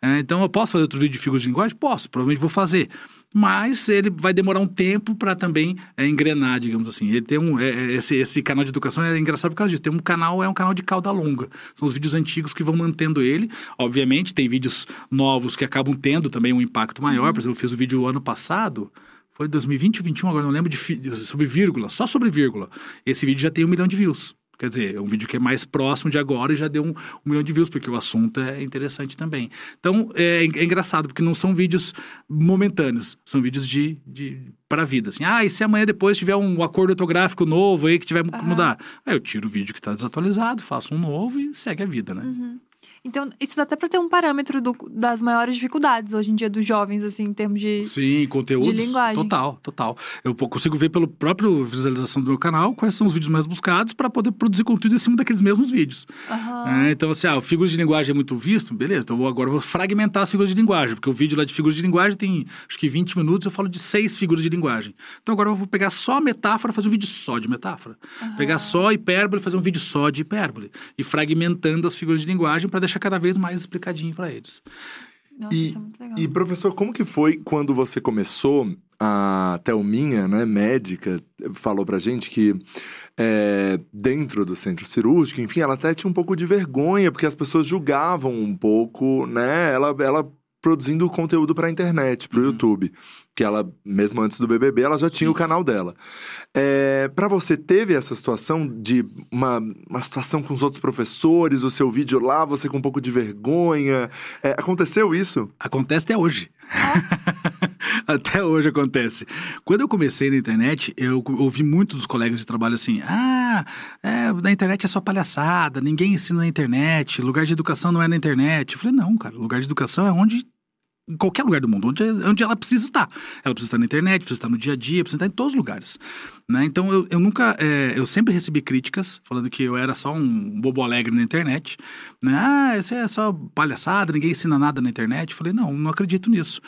É, então, eu posso fazer outro vídeo de figuras de linguagem? Posso, provavelmente vou fazer mas ele vai demorar um tempo para também é, engrenar, digamos assim. Ele tem um é, é, esse, esse canal de educação é engraçado por causa disso. Tem um canal é um canal de cauda longa. São os vídeos antigos que vão mantendo ele. Obviamente tem vídeos novos que acabam tendo também um impacto maior. Por exemplo, eu fiz o vídeo ano passado. Foi 2020 ou 2021, agora não lembro, de, sobre vírgula, só sobre vírgula. Esse vídeo já tem um milhão de views. Quer dizer, é um vídeo que é mais próximo de agora e já deu um, um milhão de views, porque o assunto é interessante também. Então, é, é engraçado, porque não são vídeos momentâneos, são vídeos de, de para a vida. Assim, ah, e se amanhã depois tiver um acordo ortográfico novo aí que tiver que mudar? Aí eu tiro o vídeo que está desatualizado, faço um novo e segue a vida, né? Uhum. Então, isso dá até pra ter um parâmetro do- das maiores dificuldades hoje em dia dos jovens, assim, em termos de. Sim, conteúdos. de linguagem. Total, total. Eu consigo ver pelo próprio visualização do meu canal quais são os vídeos mais buscados para poder produzir conteúdo em cima daqueles mesmos vídeos. Aham. É, então, assim, ah, figuras de linguagem é muito visto, beleza. Então, eu agora eu vou fragmentar as figuras de linguagem, porque o vídeo lá de figuras de linguagem tem acho que 20 minutos, eu falo de seis figuras de linguagem. Então, agora eu vou pegar só metáfora, fazer um vídeo só de metáfora. Pegar só hipérbole, fazer um vídeo só de hipérbole. E fragmentando as figuras de linguagem para deixar cada vez mais explicadinho para eles. Nossa, E, isso é muito legal. e, professor, como que foi quando você começou? A Thelminha, né, médica, falou pra gente que é, dentro do centro cirúrgico, enfim, ela até tinha um pouco de vergonha, porque as pessoas julgavam um pouco, né, ela, ela produzindo conteúdo pra internet, pro Uhum. YouTube. Que ela, mesmo antes do BBB, ela já tinha o canal dela. É, para você, teve essa situação de uma, uma situação com os outros professores, o seu vídeo lá, você com um pouco de vergonha? É, aconteceu isso? Acontece até hoje. (laughs) até hoje acontece. Quando eu comecei na internet, eu ouvi muitos dos colegas de trabalho assim: ah, é, na internet é só palhaçada, ninguém ensina na internet, lugar de educação não é na internet. Eu falei: não, cara, lugar de educação é onde. Em qualquer lugar do mundo, onde, onde ela precisa estar. Ela precisa estar na internet, precisa estar no dia a dia, precisa estar em todos os lugares. Né? Então eu, eu nunca. é, eu sempre recebi críticas falando que eu era só um bobo alegre na internet. Né? Ah, isso é só palhaçada, ninguém ensina nada na internet. Eu falei, não, não acredito nisso.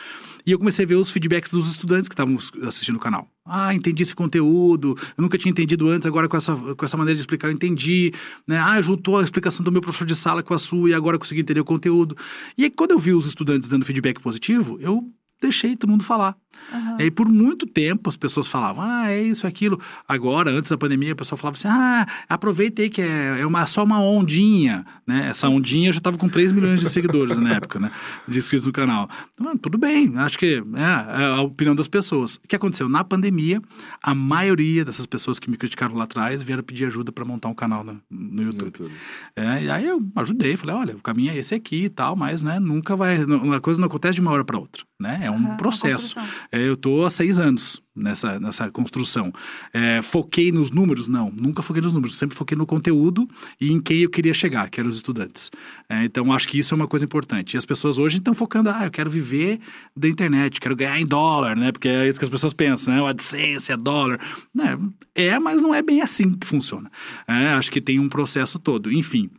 E eu comecei a ver os feedbacks dos estudantes que estavam assistindo o canal. Ah, entendi esse conteúdo, eu nunca tinha entendido antes, agora com essa, com essa maneira de explicar eu entendi. Né? Ah, juntou a explicação do meu professor de sala com a sua e agora consegui entender o conteúdo. E aí, quando eu vi os estudantes dando feedback positivo, eu deixei todo mundo falar. Aham. E aí, por muito tempo, as pessoas falavam, ah, é isso, é aquilo. Agora, antes da pandemia, o pessoal falava assim, ah, aproveita aí que é, é uma, só uma ondinha, né? Essa ondinha já estava com 3 milhões de seguidores na época, né? De inscritos no canal. Então, tudo bem, acho que é, é a opinião das pessoas. O que aconteceu? Na pandemia, a maioria dessas pessoas que me criticaram lá atrás vieram pedir ajuda para montar um canal no, no YouTube. É, e aí eu ajudei, falei, olha, o caminho é esse aqui e tal, mas, né, nunca vai, a coisa não acontece de uma hora para outra, né? É um processo. É, eu tô há seis anos nessa, nessa construção. É, foquei nos números? Não, nunca foquei nos números. Sempre foquei no conteúdo e em quem eu queria chegar, que eram os estudantes. É, então, acho que isso é uma coisa importante. E as pessoas hoje estão focando, ah, eu quero viver da internet, quero ganhar em dólar, né? Porque é isso que as pessoas pensam, né? O AdSense é dólar. Né? É, mas não é bem assim que funciona. É, acho que tem um processo todo. Enfim.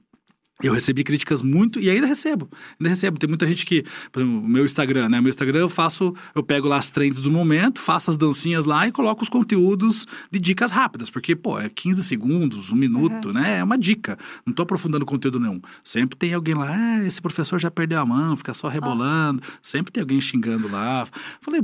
Eu recebi críticas muito e ainda recebo. Ainda recebo. Tem muita gente que, por exemplo, o meu Instagram, né? Meu Instagram eu faço, eu pego lá as trends do momento, faço as dancinhas lá e coloco os conteúdos de dicas rápidas, porque, pô, é 15 segundos, um minuto, né? É uma dica. Não tô aprofundando conteúdo nenhum. Sempre tem alguém lá, ah, esse professor já perdeu a mão, fica só rebolando. Sempre tem alguém xingando lá. Falei,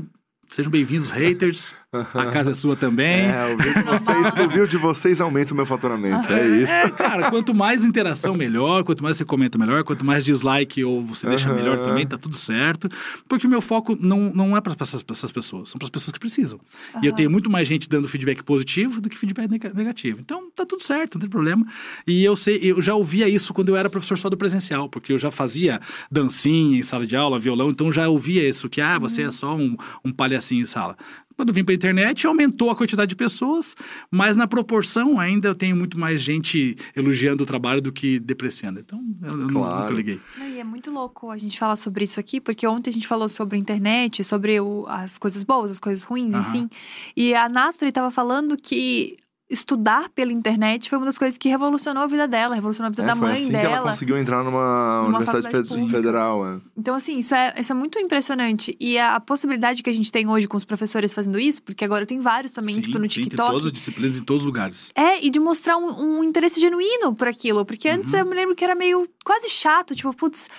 sejam bem-vindos, haters. A casa é sua também. É, ouvir de (laughs) vocês, ouvir de vocês aumenta o meu faturamento. É isso. É, cara, quanto mais interação, melhor. Quanto mais você comenta, melhor. Quanto mais dislike ou você deixa Aham. melhor também, tá tudo certo. Porque o meu foco não, não é para essas, essas pessoas, são para as pessoas que precisam. E eu tenho muito mais gente dando feedback positivo do que feedback nega- negativo. Então, tá tudo certo, não tem problema. E eu sei, eu já ouvia isso quando eu era professor só do presencial, porque eu já fazia dancinha em sala de aula, violão, então já ouvia isso, que, ah, você é só um, um palhacinho em sala. Quando eu vim para a internet, aumentou a quantidade de pessoas, mas na proporção ainda eu tenho muito mais gente elogiando o trabalho do que depreciando. Então, eu, Claro. nunca liguei. Não, E é muito louco a gente falar sobre isso aqui, porque ontem a gente falou sobre a internet, sobre o- as coisas boas, as coisas ruins, enfim. E a Nathalie estava falando que estudar pela internet foi uma das coisas que revolucionou a vida dela, revolucionou a vida É, da foi mãe assim que ela dela. conseguiu entrar numa, Numa universidade federal. é. Então, assim, isso é, isso é muito impressionante. E a, a possibilidade que a gente tem hoje com os professores fazendo isso, porque agora tem vários também, Sim, tipo, no sim, tem TikTok. todas as disciplinas em todos os lugares. É, e de mostrar um, um interesse genuíno por aquilo. Porque antes Uhum. eu me lembro que era meio quase chato, tipo, putz,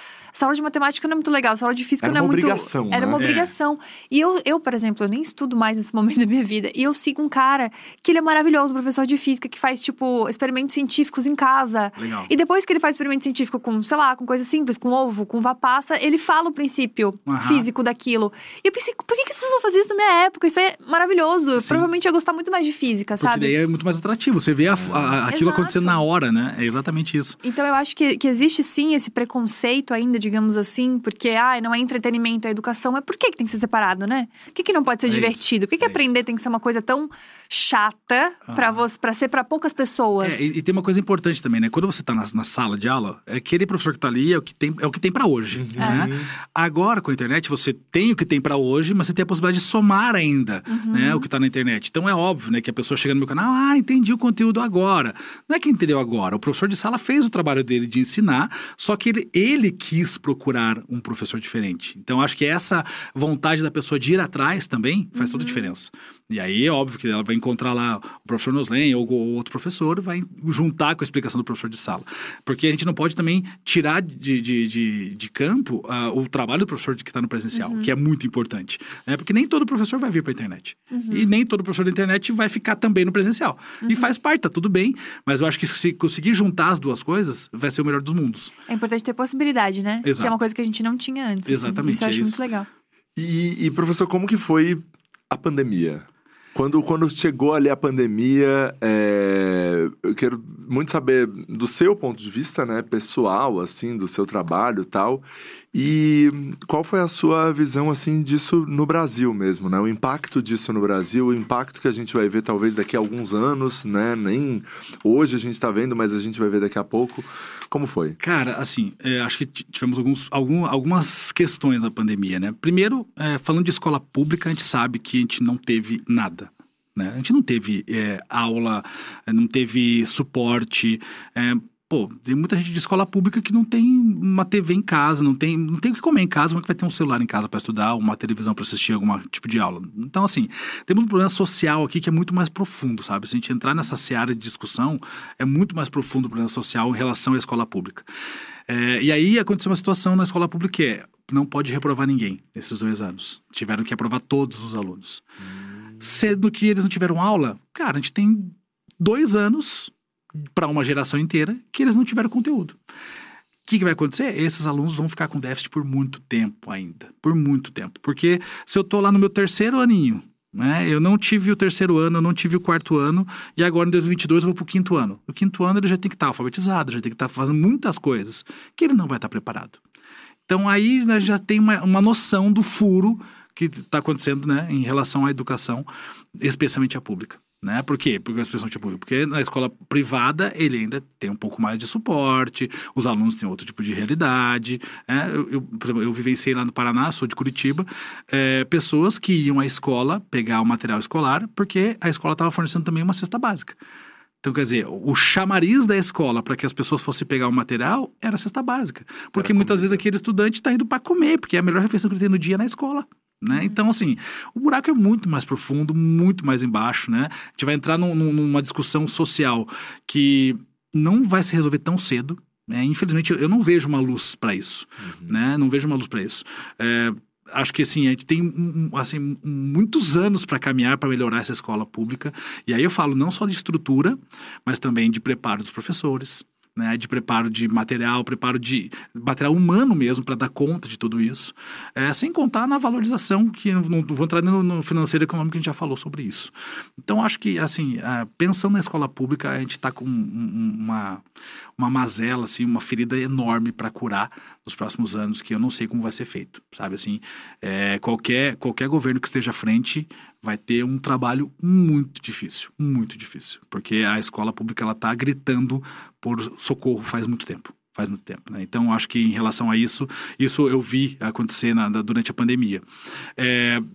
aula de matemática não é muito legal, aula de física Era não é uma muito. obrigação, Era né? uma É. obrigação. E eu, eu, por exemplo, eu nem estudo mais nesse (laughs) momento da minha vida. E eu sigo um cara que ele é maravilhoso, professor de física, que faz, tipo, experimentos científicos em casa. Legal. E depois que ele faz experimento científico com, sei lá, com coisa simples, com ovo, com uva passa, ele fala o princípio físico daquilo. E eu pensei, por que, que as pessoas faziam isso na minha época? Isso é maravilhoso. Sim. provavelmente ia gostar muito mais de física, Porque sabe? daí é muito mais atrativo. Você vê a- a- aquilo Exato. acontecendo na hora, né? É exatamente isso. Então eu acho que, que existe sim esse preconceito ainda de digamos assim, porque ah, não é entretenimento, é educação. É por que, que tem que ser separado, né? Por que, que não pode ser É divertido? Por que, que é aprender tem que ser uma coisa tão chata pra, você, pra ser pra poucas pessoas? É, e, e tem uma coisa importante também, né? Quando você tá na, na sala de aula, é aquele professor que tá ali é o que tem, é o que tem para hoje, né? Agora, com a internet, você tem o que tem para hoje, mas você tem a possibilidade de somar ainda, né? O que tá na internet. Então, é óbvio, né? Que a pessoa chega no meu canal, ah, entendi o conteúdo agora. Não é que entendeu agora. O professor de sala fez o trabalho dele de ensinar, só que ele, ele quis procurar um professor diferente. Então, acho que essa vontade da pessoa de ir atrás também faz toda a diferença. E aí é óbvio que ela vai encontrar lá o professor Noslen ou o outro professor, vai juntar com a explicação do professor de sala. Porque a gente não pode também tirar de, de, de, de campo ah, o trabalho do professor que está no presencial, que é muito importante. Né? Porque nem todo professor vai vir para a internet. E nem todo professor da internet vai ficar também no presencial. E faz parte, tá tudo bem. Mas eu acho que se conseguir juntar as duas coisas, vai ser o melhor dos mundos. É importante ter possibilidade, né? Que Exato. é uma coisa que a gente não tinha antes. assim. Exatamente, Isso eu é acho isso. muito legal. E, e, professor, como que foi a pandemia? Quando, quando chegou ali a pandemia, é, eu quero muito saber do seu ponto de vista, né, pessoal, assim, do seu trabalho e tal, e qual foi a sua visão, assim, disso no Brasil mesmo, né, o impacto disso no Brasil, o impacto que a gente vai ver talvez daqui a alguns anos, né, nem hoje a gente tá vendo, mas a gente vai ver daqui a pouco. Como foi? Cara, assim, é, acho que tivemos alguns, algum- algumas questões na pandemia, né? Primeiro, é, falando de escola pública, a gente sabe que a gente não teve nada. Né? A gente não teve é, aula, não teve suporte. é, pô, tem muita gente de escola pública que não tem uma TV em casa, não tem, não tem o que comer em casa, mas que vai ter um celular em casa para estudar, uma televisão para assistir algum tipo de aula. Então, assim, temos um problema social aqui que é muito mais profundo, sabe? Se a gente entrar nessa seara de discussão, é muito mais profundo o problema social em relação à escola pública. É, e aí aconteceu uma situação na escola pública que é, não pode reprovar ninguém nesses dois anos. Tiveram que aprovar todos os alunos. Sendo que eles não tiveram aula, cara, a gente tem dois anos para uma geração inteira que eles não tiveram conteúdo. O que, que vai acontecer? Esses alunos vão ficar com déficit por muito tempo ainda. Por muito tempo. Porque se eu tô lá no meu terceiro aninho, né? Eu não tive o terceiro ano, eu não tive o quarto ano, e agora em 2022 eu vou pro quinto ano. No quinto ano ele já tem que estar alfabetizado, já tem que estar fazendo muitas coisas que ele não vai estar preparado. Então aí gente já tem uma, uma noção do furo que está acontecendo né, em relação à educação, especialmente a pública. Né? Por quê? Porque a expressão tipo pública? Porque na escola privada ele ainda tem um pouco mais de suporte, os alunos têm outro tipo de realidade. né? Eu, eu, por exemplo, eu vivenciei lá no Paraná, sou de Curitiba, é, pessoas que iam à escola pegar o material escolar porque a escola estava fornecendo também uma cesta básica. Então, quer dizer, o chamariz da escola para que as pessoas fossem pegar o material era a cesta básica. Porque muitas vezes aquele estudante está indo para comer, porque é a melhor refeição que ele tem no dia na escola. Né? Então, assim, o buraco é muito mais profundo, muito mais embaixo, né? A gente vai entrar num- num- numa discussão social que não vai se resolver tão cedo. Né? Infelizmente, eu não vejo uma luz para isso, né? Não vejo uma luz para isso. É, acho que assim a gente tem um, assim muitos anos para caminhar para melhorar essa escola pública e aí eu falo não só de estrutura mas também de preparo dos professores né, de preparo de material, preparo de material humano mesmo para dar conta de tudo isso, É, sem contar na valorização que não, vou entrar no, no financeiro e econômico que a gente já falou sobre isso. Então acho que assim, ah, pensando na escola pública a gente está com um- um- uma uma mazela assim, uma ferida enorme para curar nos próximos anos que eu não sei como vai ser feito, sabe assim, é, qualquer qualquer governo que esteja à frente vai ter um trabalho muito difícil, muito difícil, porque a escola pública ela está gritando por socorro faz muito tempo. Faz muito tempo, né? Então, acho que em relação a isso, isso eu vi acontecer na- na- durante a pandemia.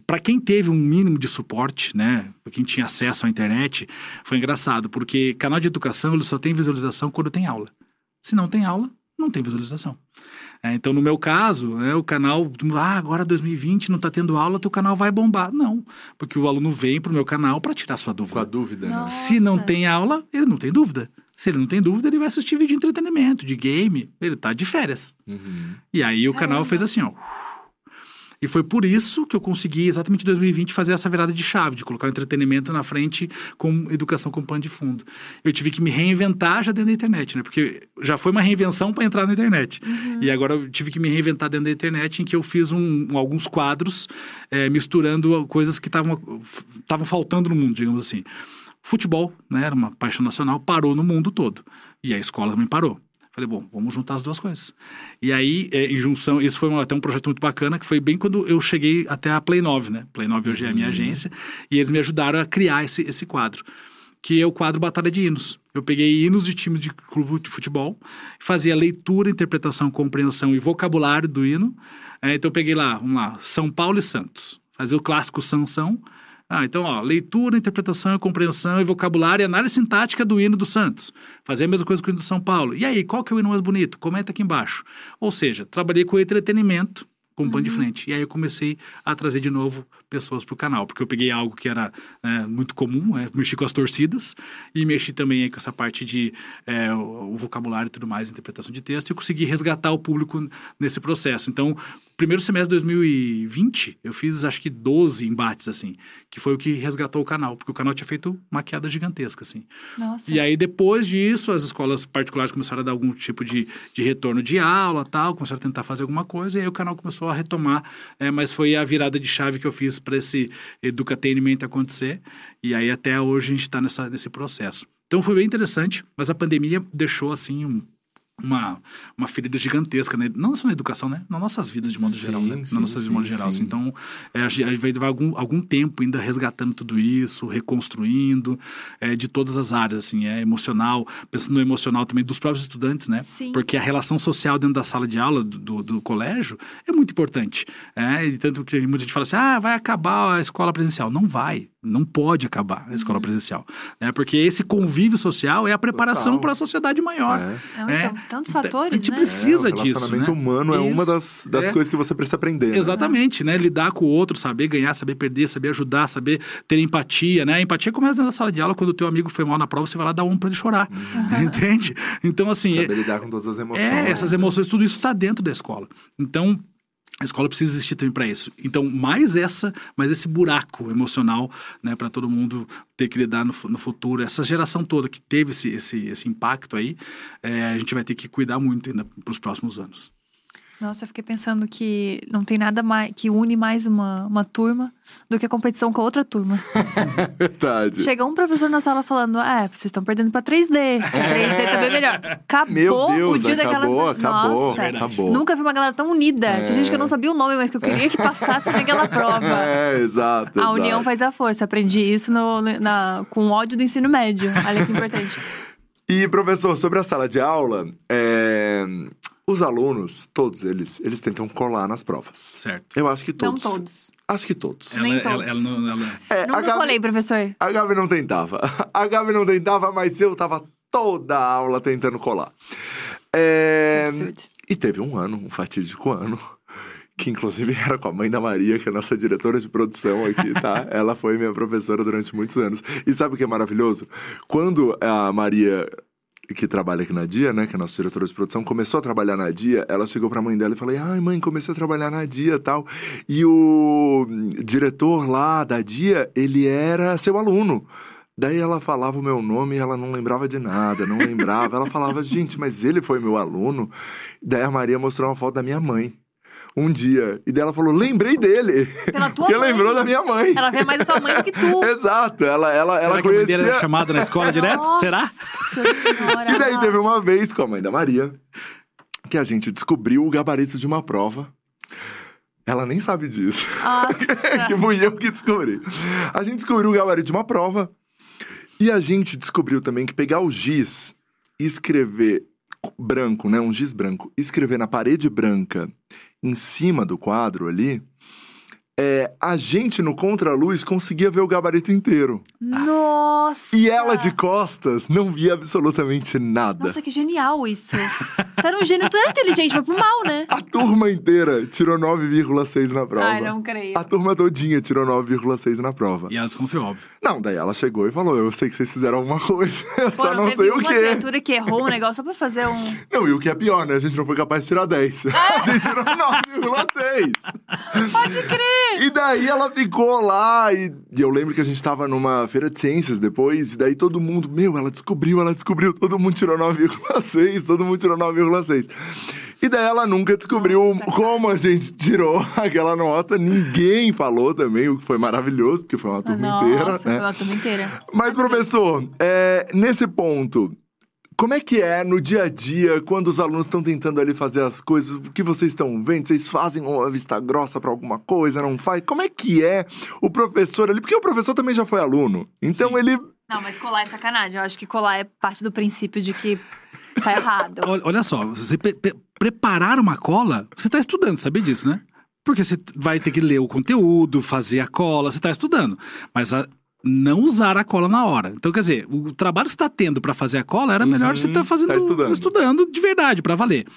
Para quem teve um mínimo de suporte, né? Pra quem tinha acesso à internet, foi engraçado, porque canal de educação ele só tem visualização quando tem aula. Se não tem aula, não tem visualização. É, então, no meu caso, né, o canal, ah, agora 2020 não está tendo aula, teu canal vai bombar. Não, porque o aluno vem pro meu canal para tirar sua dúvida. Com a dúvida, né? Se não tem aula, ele não tem dúvida. Se ele não tem dúvida, ele vai assistir vídeo de entretenimento, de game, ele tá de férias. Uhum. E aí o canal Caramba. fez assim, ó. E foi por isso que eu consegui, exatamente em 2020, fazer essa virada de chave, de colocar o entretenimento na frente com educação como pano de fundo. Eu tive que me reinventar já dentro da internet, né? Porque já foi uma reinvenção para entrar na internet. E agora eu tive que me reinventar dentro da internet, em que eu fiz um- alguns quadros eh, misturando coisas que estavam estavam faltando no mundo, digamos assim. Futebol, né? Era uma paixão nacional, parou no mundo todo. E a escola também parou. Falei, bom, vamos juntar as duas coisas. E aí, é, em junção, isso foi um, até um projeto muito bacana, que foi bem quando eu cheguei até a Play 9, né? Play 9 hoje é a minha agência, e eles me ajudaram a criar esse, esse quadro, que é o quadro Batalha de Hinos. Eu peguei hinos de time de clube de futebol, fazia leitura, interpretação, compreensão e vocabulário do hino. É, então, eu peguei lá, vamos lá, São Paulo e Santos. Fazia o clássico Sansão, ah, então, ó, leitura, interpretação, compreensão e vocabulário e análise sintática do hino do Santos. Fazer a mesma coisa com o hino do São Paulo. E aí, qual que é o hino mais bonito? Comenta aqui embaixo. Ou seja, trabalhei com entretenimento como pano de frente. E aí eu comecei a trazer de novo pessoas para o canal, porque eu peguei algo que era é, muito comum, é, mexi com as torcidas e mexi também com essa parte de é, o, o, vocabulário e tudo mais, interpretação de texto, e consegui resgatar o público nesse processo. Então, primeiro semestre de 2020, eu fiz acho que 12 embates, assim, que foi o que resgatou o canal, porque o canal tinha feito uma queda gigantesca, assim. Nossa. E aí, depois disso, as escolas particulares começaram a dar algum tipo de, de retorno de aula tal, começaram a tentar fazer alguma coisa, e aí o canal começou a retomar, é, mas foi a virada de chave que eu fiz para esse educatainment acontecer, e aí até hoje a gente está nesse processo. Então foi bem interessante, mas a pandemia deixou, assim, um uma, uma ferida gigantesca, né? não só na educação, né? Nas nossas vidas de modo sim, geral, né? Sim, Nas nossas vidas de modo geral. Assim. Então, é, a gente vai levar algum, algum tempo ainda resgatando tudo isso, reconstruindo, é, de todas as áreas, assim, é emocional, pensando no emocional também dos próprios estudantes, né? Sim. Porque a relação social dentro da sala de aula do, do, do colégio é muito importante. É? E tanto que muita gente fala assim, ah, vai acabar a escola presencial. Não vai. Não pode acabar a escola uhum. presencial. Né? Porque esse convívio social é a preparação para a sociedade maior. É. É, é. Tantos fatores, A gente né? precisa é, disso, O relacionamento né? humano é uma das, das é. coisas que você precisa aprender. Né? Exatamente, né? Lidar com o outro, saber ganhar, saber perder, saber ajudar, saber ter empatia, né? A empatia começa dentro da sala de aula, quando o teu amigo foi mal na prova, você vai lá dar um para ele chorar, uhum. (laughs) entende? Então, assim... Saber lidar com todas as emoções. É, essas emoções, tudo isso está dentro da escola. Então, a escola precisa existir também para isso. Então, mais essa, mais esse buraco emocional, né, para todo mundo ter que lidar no, no, futuro. Essa geração toda que teve esse, esse, esse impacto aí, é, a gente vai ter que cuidar muito ainda para os próximos anos. Nossa, eu fiquei pensando que não tem nada mais que une mais uma, uma turma do que a competição com a outra turma. (laughs) Verdade. Chegou um professor na sala falando: É, vocês estão perdendo pra 3D. 3D também é melhor. (laughs) Acabou Meu Deus, o dia acabou, daquela. Acabou, Nossa, acabou. nunca vi uma galera tão unida. É. Tinha gente que eu não sabia o nome, mas que eu queria que passasse naquela (laughs) prova. É, exato. A exato. união faz a força. Aprendi isso no, na, com ódio do ensino médio. Olha que importante. E, professor, sobre a sala de aula, é... Os alunos, todos eles, eles tentam colar nas provas. Certo. Eu acho que todos. Não todos. Acho que todos. Ela, Nem todos. Ela, ela, ela, é, Nunca Gabi, colei, professor. A Gabi não tentava. (laughs) A Gabi não tentava, mas eu tava toda a aula tentando colar. É... Absurdo. E teve um ano, um fatídico ano, que inclusive era com a mãe da Maria, que é a nossa diretora de produção aqui, tá? (laughs) Ela foi minha professora durante muitos anos. E sabe o que é maravilhoso? Quando a Maria que trabalha aqui na Dia, né, que é a nossa diretora de produção, começou a trabalhar na Dia, ela chegou pra mãe dela e falou: ai, mãe, comecei a trabalhar na Dia tal. E o diretor lá da Dia, ele era seu aluno. Daí ela falava o meu nome e ela não lembrava de nada, não lembrava. Ela falava, gente, mas ele foi meu aluno. Daí a Maria mostrou uma foto da minha mãe um dia. E daí ela falou: lembrei dele. Pela tua Porque mãe. lembrou da minha mãe. Ela vê mais a tua mãe do que tu. (laughs) Exato. Ela, ela, Será ela que a mãe dele conhecia. era chamada na escola direto? Nossa Será? Senhora. E daí teve uma vez com a mãe da Maria que a gente descobriu o gabarito de uma prova. Ela nem sabe disso. Nossa. (laughs) que fui eu que descobri. A gente descobriu o gabarito de uma prova. E a gente descobriu também que pegar o giz e escrever branco, né? Um giz branco. Escrever na parede branca em cima do quadro ali. É, a gente no contraluz conseguia ver o gabarito inteiro. Nossa. E ela de costas não via absolutamente nada. Nossa, que genial isso. Tu era um gênio, tu era inteligente, mas pro mal, né? A turma inteira tirou 9,6 na prova. Ai, não creio. A turma todinha tirou 9,6 na prova. E ela desconfiou, óbvio. Não, daí ela chegou e falou: Eu sei que vocês fizeram alguma coisa, (laughs) eu Pô, só não, sei o uma quê. criatura que errou um (laughs) negócio só pra fazer um... Não, e o que é pior, né? A gente não foi capaz de tirar 10. (laughs) A gente tirou 9,6. Pode crer! E daí ela ficou lá, e, e eu lembro que a gente tava numa feira de ciências depois, e daí todo mundo, meu, ela descobriu, ela descobriu, todo mundo tirou 9,6, todo mundo tirou 9,6. E daí ela nunca descobriu Nossa, como a gente tirou aquela nota, ninguém falou também, o que foi maravilhoso, porque foi uma turma Nossa, inteira, foi né? uma turma inteira. Mas, professor, é, nesse ponto, como é que é no dia a dia, quando os alunos estão tentando ali fazer as coisas, o que vocês estão vendo? Vocês fazem uma vista grossa para alguma coisa, não faz? Como é que é o professor ali? Porque o professor também já foi aluno. Então Sim. ele. Não, mas colar é sacanagem. Eu acho que colar é parte do princípio de que tá errado. Olha, só, você pre- pre- preparar uma cola, você está estudando, sabia disso, né? Porque você vai ter que ler o conteúdo, fazer a cola, você está estudando. Mas a- não usar a cola na hora. Então, quer dizer, o trabalho que você está tendo para fazer a cola era melhor você estar fazendo tá estudando. estudando de verdade, para valer.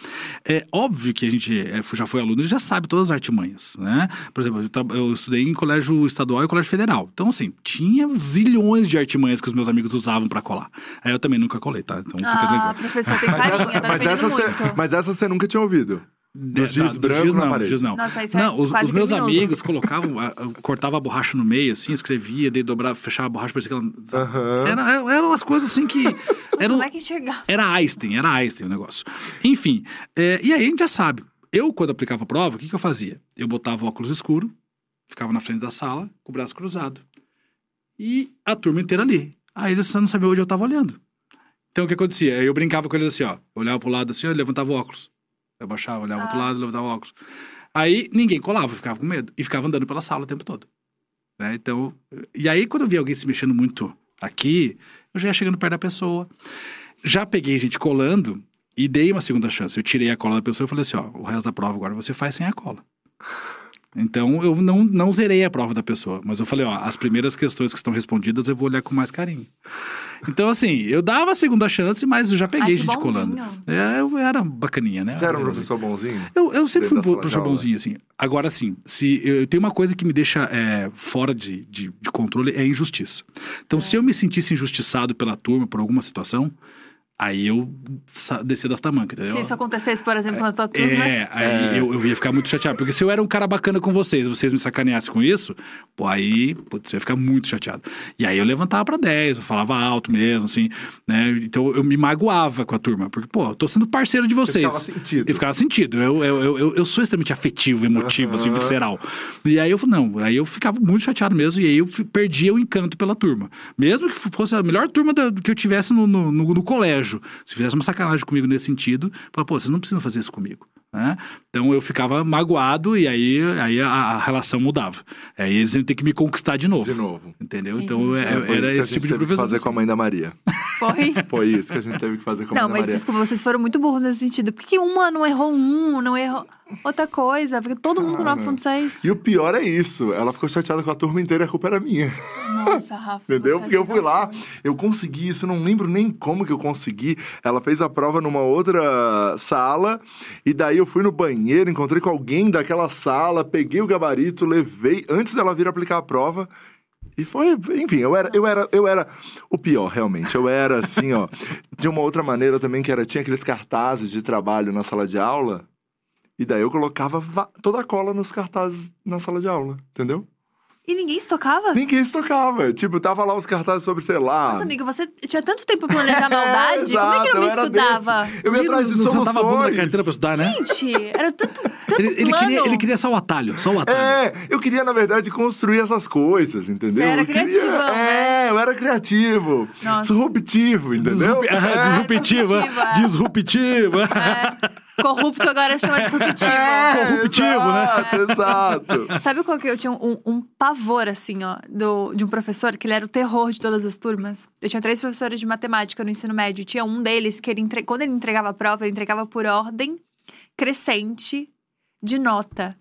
É óbvio que a gente é, já foi aluno e já sabe todas as artimanhas, né? Por exemplo, eu, eu estudei em colégio estadual e colégio federal. Então, assim, tinha zilhões de artimanhas que os meus amigos usavam para colar. Aí eu também nunca colei, tá? Então, fica Ah, tranquilo. professor, tem Mas (laughs) carinha, essa, tá mas, essa você, muito. mas essa você nunca tinha ouvido. Do É, giz tá, branco giz na não, parede. giz não. Nossa, isso é não, os, quase os meus criminoso. amigos colocavam, a- a- cortava a borracha no meio, assim, escrevia, daí dobrava, fechava a borracha, parecia que ela. Aham. Era, era- eram umas coisas assim que. (laughs) Nossa, como é que enxergar? era Einstein, era Einstein o negócio. Enfim, é, e aí a gente já sabe. Eu, quando aplicava a prova, o que, que eu fazia? Eu botava o óculos escuro, ficava na frente da sala, com o braço cruzado. E a turma inteira ali. Aí eles não sabiam onde eu tava olhando. Então o que acontecia? Eu brincava com eles assim, ó. Olhava pro lado assim, eu levantava o óculos. Eu baixava, olhava pro outro Ah. lado, levantava o óculos. Aí ninguém colava, eu ficava com medo. E ficava andando pela sala o tempo todo. Né? Então, e aí quando eu via alguém se mexendo muito aqui, eu já ia chegando perto da pessoa. Já peguei gente colando e dei uma segunda chance. Eu tirei a cola da pessoa e falei assim, ó, o resto da prova agora você faz sem a cola. Então, eu não, não zerei a prova da pessoa, mas eu falei, ó, as primeiras questões que estão respondidas eu vou olhar com mais carinho. Então, assim, eu dava a segunda chance, mas eu já peguei Ai, gente colando. bonzinho. É, eu era bacaninha, né? Você era um professor bonzinho? Eu, eu sempre dentro fui um professor bonzinho, assim. Agora, assim, se eu, eu tenho uma coisa que me deixa é, fora de, de, de controle, é a injustiça. Então, se eu me sentisse injustiçado pela turma por alguma situação, aí eu descia das tamancas, entendeu? Se isso acontecesse, por exemplo, na tua turma. É, aí Eu, eu ia ficar muito chateado. Porque se eu era um cara bacana com vocês, vocês me sacaneassem com isso, pô, aí, putz, eu ia ficar muito chateado. E aí eu levantava pra 10, eu falava alto mesmo, assim, né? Então eu me magoava com a turma. Porque, pô, eu tô sendo parceiro de vocês. ficava sentido. Eu ficava sentido. Eu, eu, eu, eu, eu sou extremamente afetivo, emotivo, assim, Aham. visceral. E aí eu não, aí eu ficava muito chateado mesmo, e aí eu perdia o encanto pela turma. Mesmo que fosse a melhor turma da- que eu tivesse no, no, no- no colégio. Se fizesse uma sacanagem comigo nesse sentido, eu falava, pô, vocês não precisam fazer isso comigo. Né? Então eu ficava magoado e aí, aí a, a relação mudava. Aí eles iam ter que me conquistar de novo. De novo. Entendeu? Então Entendi. é- É, foi isso que era a esse gente tipo de teve que professor. fazer com a mãe da Maria. Foi. (laughs) Foi isso que a gente teve que fazer com a Não, mãe da mas Maria. desculpa, vocês foram muito burros nesse sentido. Por que uma não errou um, não errou outra coisa? Porque todo mundo com Cara. 9.6. E o pior é isso. Ela ficou chateada com a turma inteira e a culpa era minha. Nossa, Rafa. (laughs) Entendeu? é Porque eu fui lá, eu consegui isso, não lembro nem como que eu consegui. Ela fez a prova numa outra sala, e daí eu fui no banheiro, encontrei com alguém daquela sala, peguei o gabarito, levei antes dela vir aplicar a prova. E foi, enfim, eu era, eu era, eu era o pior, realmente. Eu era assim, ó. De uma outra maneira também, que era, tinha aqueles cartazes de trabalho na sala de aula. E daí eu colocava va- toda a cola nos cartazes na sala de aula, entendeu? E ninguém estocava? Ninguém se tocava. Tipo, tava lá os cartazes sobre, sei lá. Nossa, amigo, você tinha tanto tempo pra planejar (laughs) maldade. Como é que exato, não me eu estudava? desse. Eu ia atrás de Não sentava a bunda na soluções. carteira pra estudar, né? Gente, era tanto, (laughs) tanto Ele, ele plano. queria, ele queria só o atalho, só o atalho. É, eu queria, na verdade, construir essas coisas, entendeu? Você era eu queria... criativão, É, eu era criativo. Nossa. Disruptivo, entendeu? Disrup... Ah, É, disruptiva. disruptiva. Disruptiva. É, corrupto agora chama disruptivo. É, (laughs) Corruptivo, né? exato, Exato. Sabe qual que eu tinha um, um pavor, assim, ó, do, de um professor, que ele era o terror de todas as turmas? Eu tinha três professores de matemática no ensino médio. e Tinha um deles que ele entre... quando ele entregava a prova, ele entregava por ordem crescente de nota.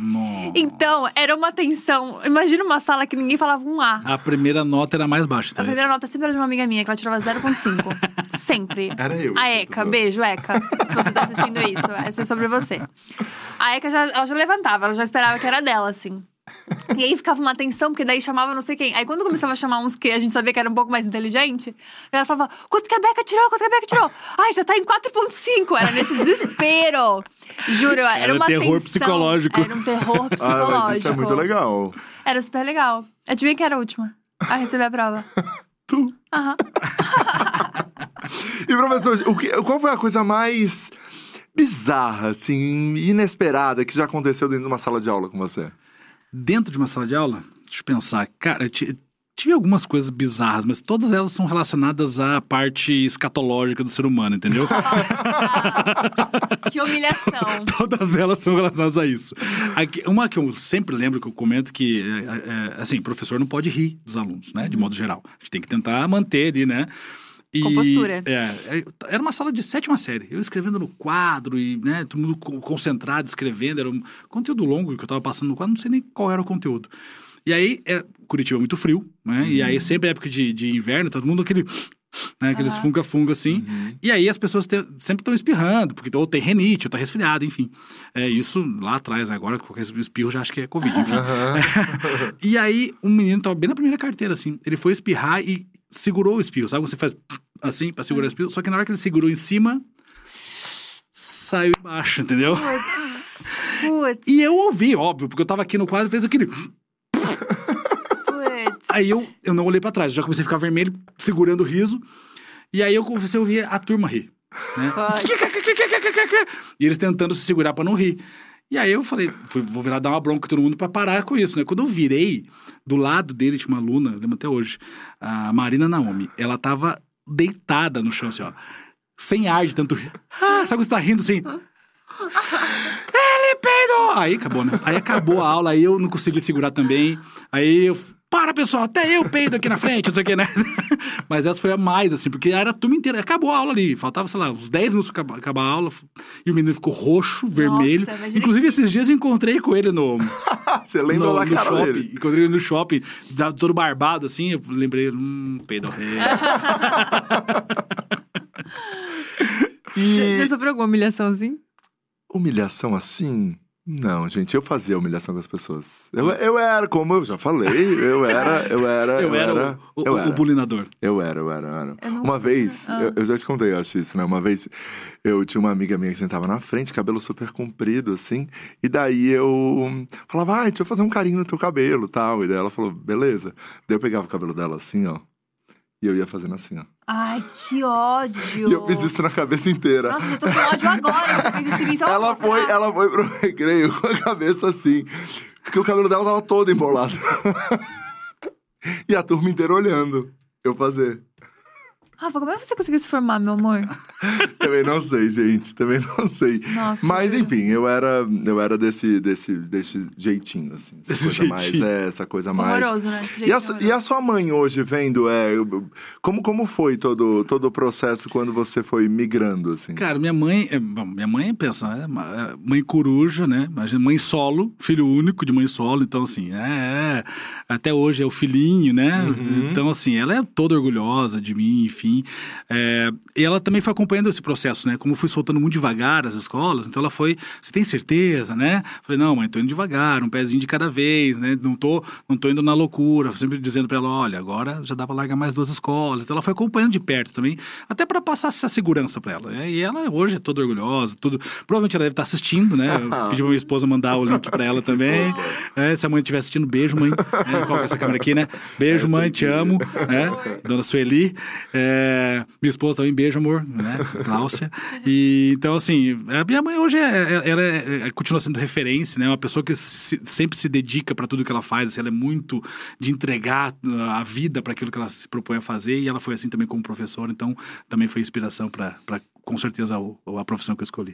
Nossa. Então, era uma tensão. Imagina uma sala que ninguém falava um A. A primeira nota era mais baixa. A Então primeira nota sempre era de uma amiga minha, que ela tirava 0,5. (laughs) sempre. Era eu. A Eka, beijo, Eka. Se você tá assistindo isso, essa é sobre você. A Eka já, ela já levantava, ela já esperava que era dela, assim. (laughs) E aí ficava uma tensão, porque daí chamava não sei quem. Aí quando começava a chamar uns que a gente sabia que era um pouco mais inteligente, ela falava: quanto que a Beca tirou? Quanto que a Beca tirou? Ai, já tá em 4,5. Era nesse (laughs) desespero. Juro, era, Era uma terror tensão. psicológico. Era um terror Ah, psicológico. mas isso é muito legal. Era super legal. Adivinha quem era a última a receber a prova? (laughs) Tu. Aham. E, professor, o que, qual foi a coisa mais bizarra, assim, inesperada que já aconteceu dentro de uma sala de aula com você? Dentro de uma sala de aula, deixa eu pensar. Cara, ti- tive algumas coisas bizarras, mas todas elas são relacionadas à parte escatológica do ser humano, entendeu? (laughs) que humilhação. (laughs) todas elas são relacionadas a isso. Aqui, uma que eu sempre lembro que eu comento que, é, é, assim, professor não pode rir dos alunos, né? De modo geral. A gente tem que tentar manter ali, né? E, Compostura. É, é, era uma sala de sétima série. Eu escrevendo no quadro e, né, todo mundo concentrado escrevendo. Era um conteúdo longo que eu tava passando no quadro, não sei nem qual era o conteúdo. E aí, é, Curitiba é muito frio, né? Uhum. E aí, sempre é época de, de inverno, todo mundo aquele. Né, aqueles uhum. funga-funga assim. Uhum. E aí as pessoas te, sempre estão espirrando, porque ou tem renite, ou tá resfriado, enfim. É isso lá atrás, né? agora qualquer espirro já acho que é Covid, enfim. Uhum. (laughs) e aí um menino tava bem na primeira carteira, assim. Ele foi espirrar e segurou o espirro, sabe? Você faz assim pra segurar o espirro, só que na hora que ele segurou em cima, saiu embaixo, entendeu? Putz. Putz. E eu ouvi, óbvio, porque eu tava aqui no quadro e fez aquele. Aí eu, eu não olhei para trás, já comecei a ficar vermelho, segurando o riso. E aí eu comecei a ouvir a turma rir. Né? E eles tentando se segurar para não rir. E aí eu falei, fui, vou virar dar uma bronca todo mundo para parar com isso, né? Quando eu virei, do lado dele tinha uma aluna, lembro até hoje, a Marina Naomi. Ela tava deitada no chão, assim, ó. Sem ar de tanto rir. Ah, sabe quando você tá rindo assim? Ele peidou! Aí acabou, né? Aí acabou a aula, aí eu não consegui segurar também. Aí eu para, pessoal, até eu peido aqui na frente, não sei o que, né? (laughs) Mas essa foi a mais, assim, porque era a turma inteira. Acabou a aula ali, faltava, sei lá, uns 10 minutos pra acabar a aula. E o menino ficou roxo, vermelho. Nossa, Inclusive, que... esses dias eu encontrei com ele no. (laughs) Você lembra no, da no cara shopping. dele? Encontrei ele no shopping, todo barbado, assim. Eu lembrei, hum, peido rei. (laughs) e... Já, já sofreu alguma humilhaçãozinha? Humilhação assim? Não, gente, eu fazia humilhação com as pessoas. Eu, eu era, como eu já falei, eu era, eu era. eu, eu era, era, o, eu o, era. o bulinador. Eu era, eu era, eu era. Eu uma vez, ah. eu, eu, já te contei, acho isso, né? Uma vez eu tinha uma amiga minha que sentava na frente, cabelo super comprido, assim, e daí eu falava, ai, deixa eu fazer um carinho no teu cabelo tal. E daí ela falou, beleza. Daí eu pegava o cabelo dela assim, ó. E eu ia fazendo assim, ó. Ai, que ódio! E eu fiz isso na cabeça inteira. Nossa, eu tô com ódio agora. Você fez isso em mim, ela foi, ela foi pro (laughs) recreio com a cabeça assim. Porque o cabelo dela tava todo embolado. (laughs) e a turma inteira olhando eu fazer. Rafa, como é que você conseguiu se formar, meu amor? (laughs) Também não sei, gente. Também não sei. Nossa, Mas, enfim, eu era, eu era desse, desse, desse jeitinho, assim. Essa desse coisa jeitinho. mais. É, essa coisa mais. Horroroso, né? Esse e, a, e a sua mãe hoje vendo, é. Como, como foi todo, todo o processo quando você foi migrando, assim? Cara, minha mãe. É, bom, minha mãe pensa, é, é mãe coruja, né? Mãe solo, filho único de mãe solo. Então, assim, é. é até hoje é o filhinho, né? Uhum. Então, assim, ela é toda orgulhosa de mim, enfim enfim. É, e ela também foi acompanhando esse processo, né? Como eu fui soltando muito devagar as escolas, então ela foi, você tem certeza, né? Falei, não, mãe, tô indo devagar, um pezinho de cada vez, né? Não tô, não tô indo na loucura, sempre dizendo para ela, olha, agora já dá para largar mais duas escolas. Então ela foi acompanhando de perto também, até para passar essa segurança para ela. Né? E ela hoje é toda orgulhosa, tudo. Provavelmente ela deve estar tá assistindo, né? Eu (laughs) pedi pra minha esposa mandar o link para ela também. É, se a mãe estiver assistindo, beijo, mãe. É, qual é essa câmera aqui, né? Beijo, mãe, te amo. É, dona Sueli. É, é, minha esposa também, beijo, amor, né? (laughs) Cláudia. E, então, assim, a minha mãe hoje, é, é ela é, é, continua sendo referência, né? Uma pessoa que se, sempre se dedica para tudo que ela faz. Assim, ela é muito de entregar a vida para aquilo que ela se propõe a fazer. E ela foi assim também como professora. Então, também foi inspiração para com certeza a, a profissão que eu escolhi.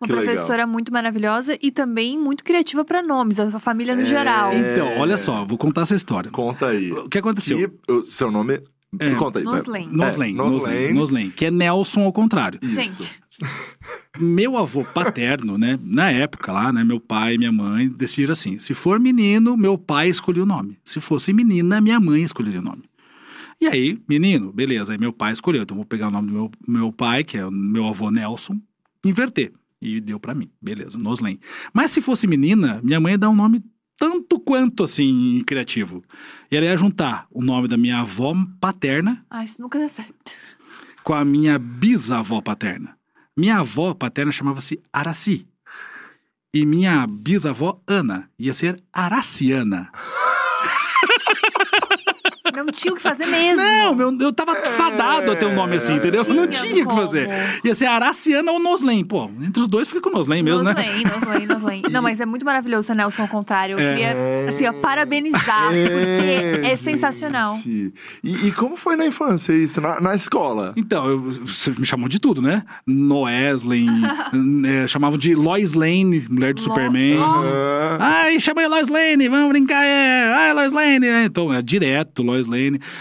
Uma que professora legal. muito maravilhosa e também muito criativa para nomes, a família no é... geral. Então, olha só, vou contar essa história. Conta aí. O que aconteceu? Que, seu nome é, Conta aí. Noslen. Noslen, é, Noslen, que é Nelson ao contrário. Isso. Gente. Meu avô paterno, né, na época lá, né, meu pai e minha mãe decidiram assim, se for menino, meu pai escolheu o nome. Se fosse menina, minha mãe escolheria o nome. E aí, menino, beleza, aí meu pai escolheu, então vou pegar o nome do meu, meu pai, que é o meu avô Nelson, inverter. E deu para mim, beleza, Noslen. Mas se fosse menina, minha mãe ia dar um nome tanto quanto assim criativo. E ela ia juntar o nome da minha avó paterna. Ah, isso nunca dá certo. Com a minha bisavó paterna. Minha avó paterna chamava-se Araci. E minha bisavó Ana ia ser Araciana. Não não tinha o que fazer mesmo. Não, meu, eu tava fadado a ter um nome assim, entendeu? Tinha não tinha o que fazer. Ia ser Araciana ou Noslen. Pô, entre os dois fica com Noslen mesmo, né? Noslen, Noslen, Noslen. (laughs) Não, mas é muito maravilhoso ser Nelson ao contrário. Eu É. queria, assim, ó, parabenizar, porque é sensacional. Gente. E, e como foi na infância isso? Na, na escola? Então, eu- você me chamou de tudo, né? Noeslen, (laughs) é, chamavam de Lois Lane, mulher do Lo- Superman. Lo- Ah, Ai, chamei Lois Lane, vamos brincar, é. Ai, Lois Lane. é. Então, é direto, Lois Lane.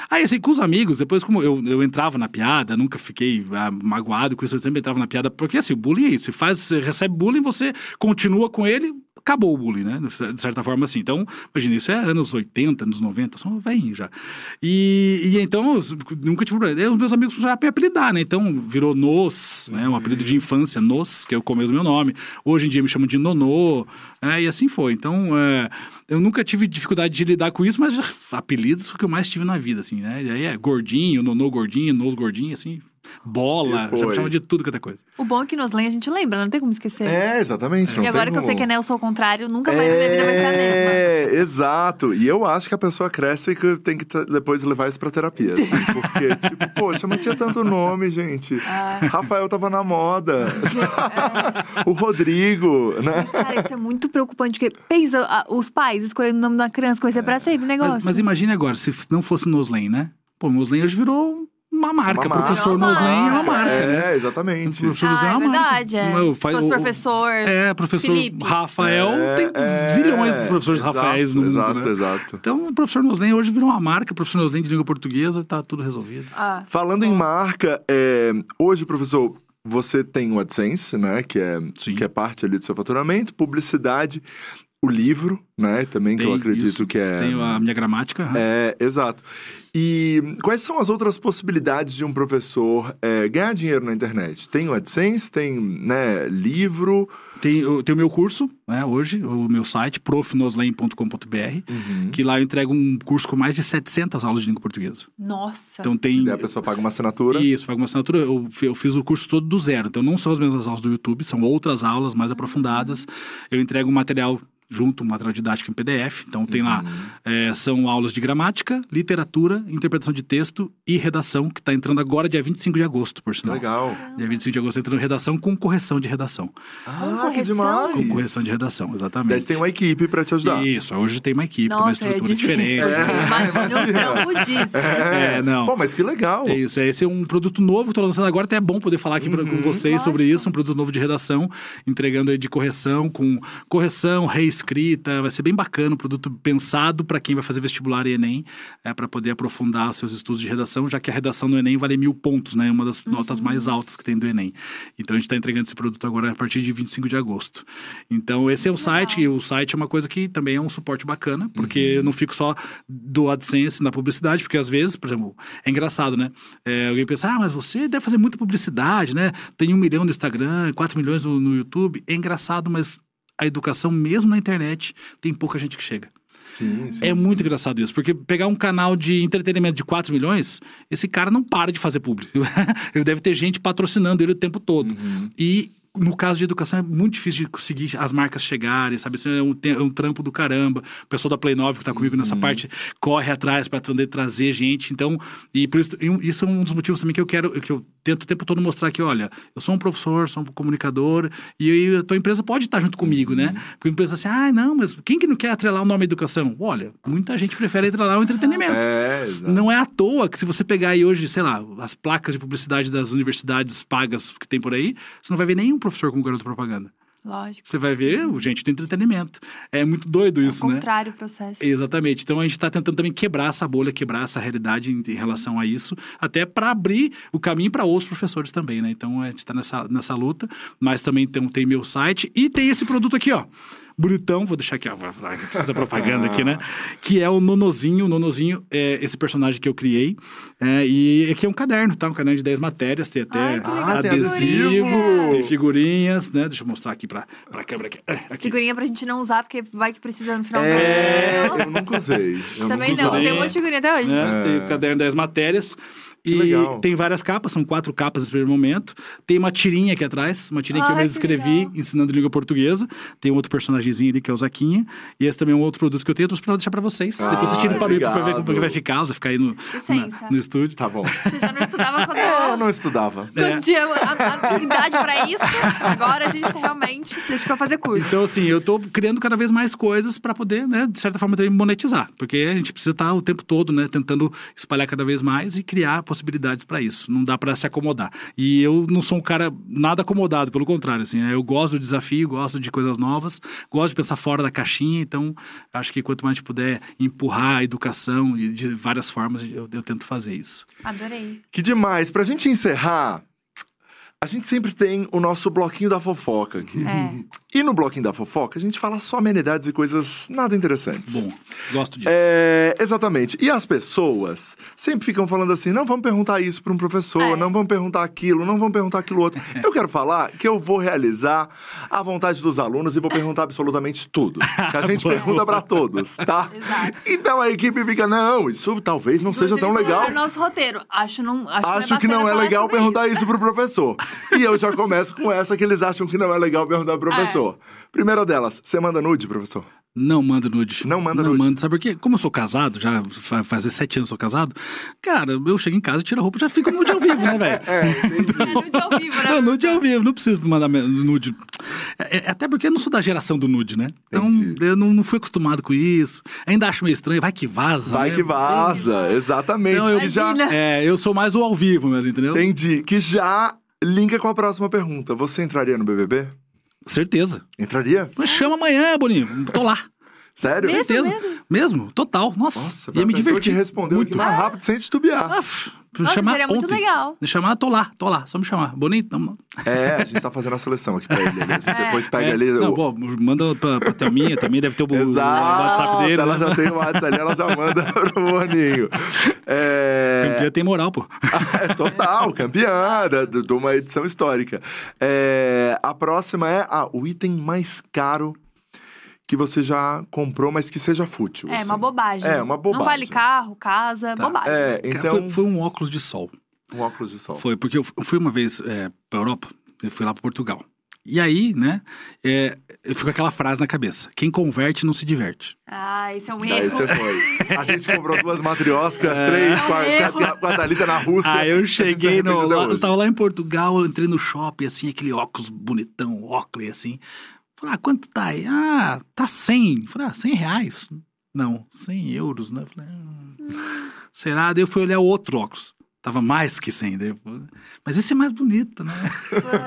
Aí, assim, com os amigos, depois, como eu, eu entrava na piada, nunca fiquei ah, magoado com isso, eu sempre entrava na piada, porque assim, o bullying é isso. Você faz, você recebe bullying, você continua com ele, acabou o bullying, né? De certa forma, assim. Então, imagina, isso é anos 80, anos 90, são velhinhos já. E, e então, nunca tive problema. Os meus amigos a me apelidar, né? Então, virou Nos, né? Um apelido de infância, Nos, que é o começo do meu nome. Hoje em dia me chamam de Nonô, né? E assim foi. Então, é, eu nunca tive dificuldade de lidar com isso, mas apelidos foi o que eu mais tive na vida, assim, né? E aí é gordinho, Nonô gordinho, Nos gordinho, assim, bola, já me chama de tudo que é coisa. O bom é que Noslen a gente lembra, não tem como esquecer. é, exatamente. não e agora tem que eu sei que é Nelson ao contrário, nunca mais na minha vida vai ser a mesma. É, exato. E eu acho que a pessoa cresce e que tem que depois levar isso pra terapia, assim. (laughs) Porque, tipo, poxa, mas tinha tanto nome, gente. Ah. Rafael tava na moda. (laughs) o Rodrigo, né? Cara, isso é muito preocupante, porque pensa, os pais escolhendo o nome da criança, vai ser pra sempre o negócio. Mas, mas imagine agora, se não fosse Noslen, né? Pô, Noslen hoje virou uma marca. Uma marca. Professor uma Noslen é uma marca. marca, né? É, exatamente. Professor Ah, Noslen é uma marca. verdade, é. Eu- Se faz- fosse o- professor. É, professor Felipe. Rafael, É, tem é, zilhões de professores exato, Rafaéis no mundo, Exato, né? exato. Então, o professor Noslen hoje virou uma marca, professor Noslen de língua portuguesa, tá tudo resolvido. Ah, Falando em marca, é, hoje, professor, você tem o AdSense, né? Que é, Sim. que é parte ali do seu faturamento, publicidade, o livro, né? Também, que eu Tem acredito isso, que é. Tenho a minha gramática. É, exato. E quais são as outras possibilidades de um professor é, ganhar dinheiro na internet? Tem o AdSense, tem né, livro. Tem, eu tenho o meu curso, né, hoje, o meu site, profnoslen.com.br, Uhum. que lá eu entrego um curso com mais de 700 aulas de língua portuguesa. nossa. Então tem... E daí a pessoa paga uma assinatura. Isso, paga uma assinatura. Eu, eu fiz o curso todo do zero. Então, não são as mesmas aulas do YouTube, são outras aulas mais aprofundadas. Eu entrego um material junto, um material didático em PDF. Então, tem lá, é, são aulas de gramática, literatura, interpretação de texto e redação, que está entrando agora dia 25 de agosto, por Que sinal. legal. Dia 25 de agosto entrando redação com correção de redação. Ah, que correção? demais. Com correção de redação, exatamente. você tem uma equipe pra te ajudar. Isso, hoje tem uma equipe, tem uma Nossa, eu ia estrutura dizer. diferente. Imagina o trampo disso. É, não. Pô, mas que legal. É isso, é, esse é um produto novo que eu tô lançando agora, até é bom poder falar aqui pra- com vocês sobre lógico. isso, um produto novo de redação, entregando aí de correção, com correção, reescrita, vai ser bem bacana, um produto pensado para quem vai fazer vestibular e Enem, é, para poder aprofundar os seus estudos de redação, já que a redação no Enem vale mil pontos, né, uma das notas mais altas que tem do Enem. Então a gente está entregando esse produto agora a partir de 25 de agosto. Então esse é o site, e o site é uma coisa que também é um suporte bacana, porque eu não fico só do AdSense na publicidade, porque às vezes, por exemplo, é engraçado, né? É, alguém pensa, ah, mas você deve fazer muita publicidade, né? Tem um milhão no Instagram, quatro milhões no, no YouTube. É engraçado, mas a educação, mesmo na internet, tem pouca gente que chega. Sim, sim. É muito engraçado isso, porque pegar um canal de entretenimento de 4 milhões, esse cara não para de fazer público. (laughs) ele deve ter gente patrocinando ele o tempo todo. Uhum. E no caso de educação é muito difícil de conseguir as marcas chegarem, sabe? Isso é um, é um trampo do caramba. O pessoal da Play 9 que tá comigo nessa parte corre atrás para trazer gente. Então, e por isso, isso é um dos motivos também que eu quero, que eu tento o tempo todo mostrar que, olha, eu sou um professor, sou um comunicador, e a tua empresa pode estar junto comigo, né? Porque a empresa assim, ah, não, mas quem que não quer atrelar o nome educação? Olha, muita gente prefere atrelar o entretenimento. É. Não é à toa que se você pegar aí hoje, sei lá, as placas de publicidade das universidades pagas que tem por aí, você não vai ver nenhum professor como garoto propaganda. Lógico. Você vai ver o gente do entretenimento. É muito doido É isso, né? contrário o processo. Exatamente. Então a gente está tentando também quebrar essa bolha, quebrar essa realidade em, em relação a isso, até para abrir o caminho para outros professores também, né? Então a gente está nessa, nessa luta, mas também tem, tem meu site e tem esse produto aqui, ó. Bonitão, vou deixar aqui, ó, vou fazer propaganda aqui, né? Que é o Nonozinho. O Nonozinho é esse personagem que eu criei. É, e aqui é um caderno, tá? Um caderno de 10 matérias, tem até Ai. Ah, adesivo, tem figurinhas, né? Deixa eu mostrar aqui para a câmera aqui. É, aqui. Figurinha pra gente não usar, porque vai que precisa no final É, do ano. eu nunca usei. Eu Também nunca não, usei. tem um monte de figurinha até hoje. né? É. Tem o caderno das matérias. E legal. tem várias capas, são quatro capas nesse primeiro momento. Tem uma tirinha aqui atrás, uma tirinha que eu mesmo que escrevi, legal. ensinando língua portuguesa. Tem um outro personagem personagemzinho ali, que é o Zaquinha. E esse também é um outro produto que eu tenho, eu trouxe pra deixar pra vocês. Ah, Depois vocês tiram para o pra ver como é que vai ficar, você ficar aí no, na- no estúdio. Tá bom. Você já não estudava quando, É, eu não estudava. É. quando tinha a, a idade pra isso. Agora a gente tá realmente deixa eu fazer curso. Então, assim, eu tô criando cada vez mais coisas pra poder, né, de certa forma, também monetizar. Porque a gente precisa estar o tempo todo, né, tentando espalhar cada vez mais e criar possibilidades pra isso. Não dá pra se acomodar. E eu não sou um cara nada acomodado, pelo contrário, assim, né, eu gosto do desafio, gosto de coisas novas, gosto de pensar fora da caixinha. Então, acho que quanto mais a gente puder empurrar a educação e de várias formas, eu, eu tento fazer isso. Adorei. Que demais. Pra gente encerrar, a gente sempre tem o nosso bloquinho da fofoca aqui. É. (laughs) E no bloquinho da fofoca, a gente fala só amenidades e coisas nada interessantes. Bom, gosto disso. É, exatamente. E as pessoas sempre ficam falando assim: não vamos perguntar isso para um professor, É. não vamos perguntar aquilo, não vamos perguntar aquilo outro. (laughs) Eu quero falar que eu vou realizar a vontade dos alunos e vou perguntar absolutamente tudo. (laughs) Que a gente pergunta para todos, tá? Exato. Então a equipe fica: não, isso talvez não seja tão Inclusive, legal. no nosso roteiro. Acho, não, acho, Acho que não é bacana legal perguntar isso pro professor. E eu já começo com essa que eles acham que não é legal perguntar pro professor. Primeira delas, você manda nude, professor? Não manda nude. Não manda não nude. Manda. Sabe por quê? Como eu sou casado, já fa- fazer sete anos que sou casado, cara, eu chego em casa, tiro a roupa já fico nude ao vivo, né, velho? (laughs) É, entendi. É nude ao vivo, né? Não, nude ao vivo, não preciso mandar nude. É, é- até porque eu não sou da geração do nude, né? Então, Entendi. eu não, não fui acostumado com isso. Ainda acho meio estranho, vai que vaza. Vai né? que vaza, exatamente. Não, eu- já. É, eu sou mais do ao vivo mesmo, entendeu? entendi. Que já linka com a próxima pergunta. Você entraria no BBB? Certeza. Entraria? Mas chama amanhã, Boninho. Tô lá. (laughs) Sério? Mesmo? Certeza. Mesmo? Total. Nossa, Nossa, ia me a pessoa divertir. que respondeu muito. aqui mais rápido sem titubear. Ah, Nossa, chamar seria muito ontem. legal. Me chamar, tô lá, tô lá. Só me chamar. Bonito? Não, É, a gente tá fazendo a seleção aqui pra ele. né? A gente É. depois pega É, ali. Não, o... pô, manda pra, pra Thelminha, também deve ter o, o Exato, WhatsApp dele. ela né? já tem o WhatsApp ali, ela já manda (laughs) pro Boninho. É... Campeã tem moral, pô. (laughs) É, total, campeã da- de de uma edição histórica. É, a próxima é ah, o item mais caro que você já comprou, mas que seja fútil. É, assim. uma bobagem. É, uma bobagem. Não vale carro, casa, bobagem. É, então, foi, foi um óculos de sol. um óculos de sol. Foi, porque eu fui uma vez é, pra Europa, eu fui lá pra Portugal. E aí, né, é, eu fico com aquela frase na cabeça: quem converte não se diverte. Ah, isso é um Daí erro. você foi. A gente comprou duas matrioscas, (laughs) É. três, É um com a- com a Thalita na Rússia. Aí eu cheguei (laughs) no. Lá, eu tava lá em Portugal, eu entrei no shopping, assim, aquele óculos bonitão, óculos assim. Falei, ah, quanto tá aí? Ah, tá 100. Falei, ah, 100 reais? Não, 100 euros, né? Falei, ah, será? Daí eu fui olhar o outro óculos. Tava mais que 100. Daí falei, Mas esse é mais bonito, né?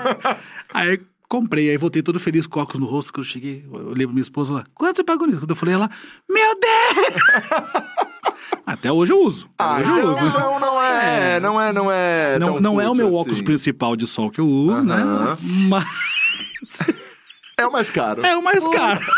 (laughs) aí comprei, aí voltei todo feliz com óculos no rosto. Quando eu cheguei, eu olhei pra minha esposa lá, quanto você pagou nisso? Quando eu falei, ela, meu Deus! (laughs) Até hoje eu uso. Ah, hoje eu uso. não, não é, É. não é, não é. Não, não é o meu óculos assim. principal de sol que eu uso, né? Aham. Mas É o mais caro. é o mais Putz. caro. (laughs)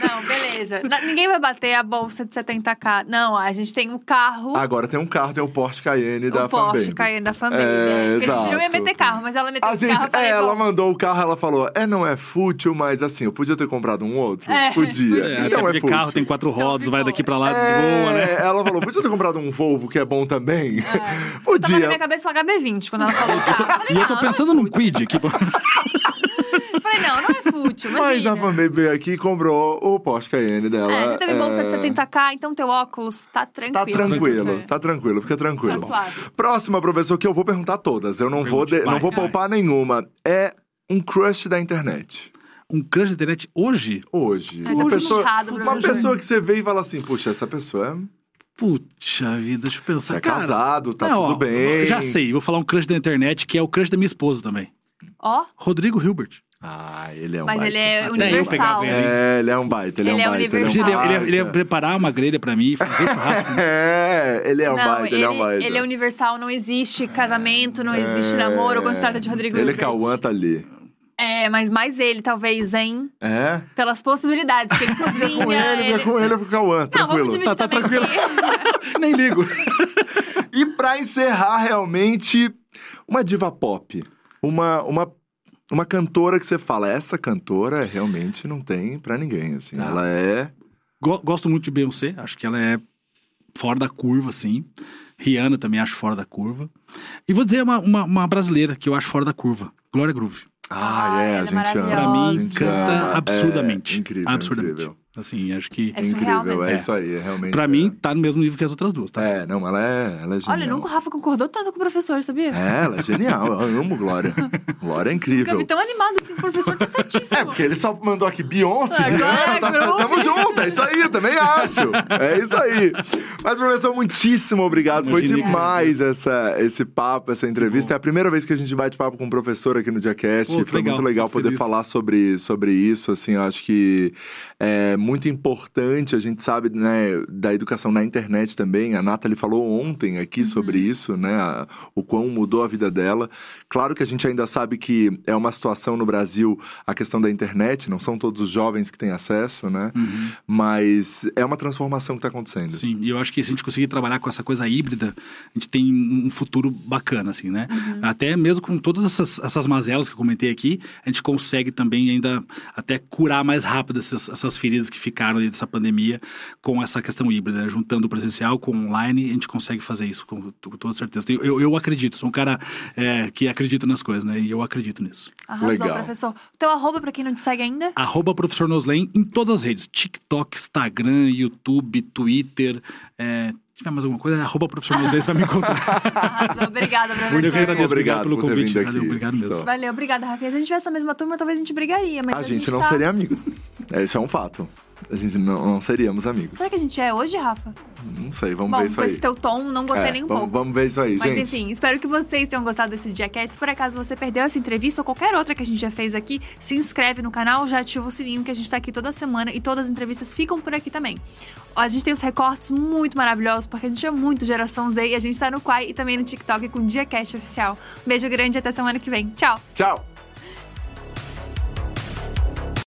Não, beleza. Não, ninguém vai bater a bolsa de 70k. Não, a gente tem um carro. Agora tem um carro, tem o Porsche Cayenne da o Porsche. Cayenne da família. É, Porque a gente não ia exato. meter carro, mas ela meteu A esse gente, carro. eu falei, é, ela mandou o carro, ela falou, é, não é fútil, mas assim, eu podia ter comprado um outro? É, podia. podia. É, Então Não é fútil. carro tem quatro Então rodas, vai ficou. daqui pra lá de É, boa, né? Ela falou, podia ter comprado um Volvo que é bom também? É. (laughs) Tava na Podia. minha cabeça um HB20 quando ela falou carro. Eu falei, E eu tô não, pensando é num quid aqui. (laughs) falei, não, não é fútil. (laughs) Mas a. Fanbang veio aqui e comprou o Porsche Cayenne dela. É, não teve bolsa de É, 70k, então teu óculos tá tranquilo. Tá tranquilo, tá tranquilo, fica tranquilo. Tá suave. Próxima, professor, que eu vou perguntar todas. Eu não vou, de- não vou poupar nenhuma. É um crush da internet. Um crush da internet hoje? Hoje. Uma tá pessoa, puxado, uma pessoa que você vê e fala assim, puxa, essa pessoa é, Puxa vida, deixa eu pensar. você é Cara, casado, tá não, tudo ó, bem. Já sei, vou falar um crush da internet que é o crush da minha esposa também. Ó, Rodrigo Hilbert. Ah, ele é um mas baita. ele é universal. pegava ele. É, ele é um baita, ele, Ele é é um baita. universal. Ele, Ele, ele, é um ele ia preparar uma grelha pra mim, fazer churrasco. (laughs) É, ele é um não, baita, ele, ele, é um baita. ele é universal, não existe casamento, não existe namoro quando se trata de Rodrigo Ele, Hilbert. Cauã, tá ali. É, mas mais ele, talvez, hein? É? Pelas possibilidades, que ele (laughs) cozinha. Com ele, ele... com ele, com o Cauã, Não, tranquilo. vamos dividir Tá- tá também. (laughs) Nem ligo. E pra encerrar, realmente, uma diva pop. Uma, uma, uma cantora que você fala, essa cantora realmente não tem pra ninguém, assim. Tá. Ela é... Go- Gosto muito de Beyoncé, acho que ela é fora da curva, assim. Rihanna também acho fora da curva. E vou dizer uma, uma, uma brasileira que eu acho fora da curva, Glória Groove. Ah, é, ela a é gente ama. Pra mim, a canta ama. absurdamente. É, incrível, absurdamente. incrível. Assim, acho que. É surreal incrível, mesmo. é É. isso aí, é realmente. Pra é. mim, tá no mesmo nível que as outras duas, tá? É, não, ela é, ela é genial. Olha, nunca o Rafa concordou tanto com o professor, sabia? É, ela é genial, eu amo Glória. Glória é Eu incrível. vi tão animado assim, o professor tá certíssimo. É, porque ele só mandou aqui Beyoncé. Agora? Tá-. Tamo junto, é isso aí, também acho. É isso aí. Mas, professor, muitíssimo obrigado. Foi demais essa, esse papo, essa entrevista. É a primeira vez que a gente bate papo com um professor aqui no Diacast. Pô, que Foi legal, muito legal poder feliz. falar sobre, sobre isso. Assim, eu acho que é muito importante. A gente sabe, né, da educação na internet também. A Nathalie falou ontem aqui sobre isso, né? a- o quão mudou a vida dela. Claro que a gente ainda sabe que é uma situação no Brasil a questão da internet, não são todos os jovens que têm acesso, né? Uhum. Mas é uma transformação que está acontecendo. Sim, e eu acho que se a gente conseguir trabalhar com essa coisa híbrida, a gente tem um futuro bacana, assim, né? Até mesmo com todas essas, essas mazelas que eu comentei aqui, a gente consegue também ainda até curar mais rápido essas, essas feridas que ficaram dessa pandemia com essa questão híbrida, né? juntando o presencial com o online, a gente consegue fazer isso com, com toda certeza. Eu, eu, eu acredito, sou um cara é, que acredita nas coisas, né? E eu acredito nisso. Arrasou, Legal. professor. Teu arroba, pra quem não te segue ainda? Arroba Professor Noslen em todas as redes. TikTok, Instagram, YouTube, Twitter. É, tiver mais alguma coisa, é arroba Professor Noslen, você vai me encontrar. (laughs) Arrasou. Obrigada, professor. agradeço, Obrigado pelo convite. aqui, Valeu, obrigado mesmo. professor. Valeu, obrigada, Rafinha. Se a gente tivesse na mesma turma, talvez a gente brigaria, mas A, a, gente não tá... seria amigo. Esse é um fato. A gente não, não seríamos amigos. Será que a gente é hoje, Rafa? Não sei, vamos Bom, ver isso com aí. esse teu tom, não gostei É, nem um vamos, pouco. vamos ver isso aí, Mas gente. enfim, espero que vocês tenham gostado desse Diacast. Se por acaso você perdeu essa entrevista ou qualquer outra que a gente já fez aqui, se inscreve no canal, já ativa o sininho que a gente tá aqui toda semana e todas as entrevistas ficam por aqui também. A gente tem os recortes muito maravilhosos, porque a gente é muito geração Z e a gente tá no Quai e também no TikTok com o Diacast oficial. Um beijo grande e até semana que vem. Tchau! Tchau!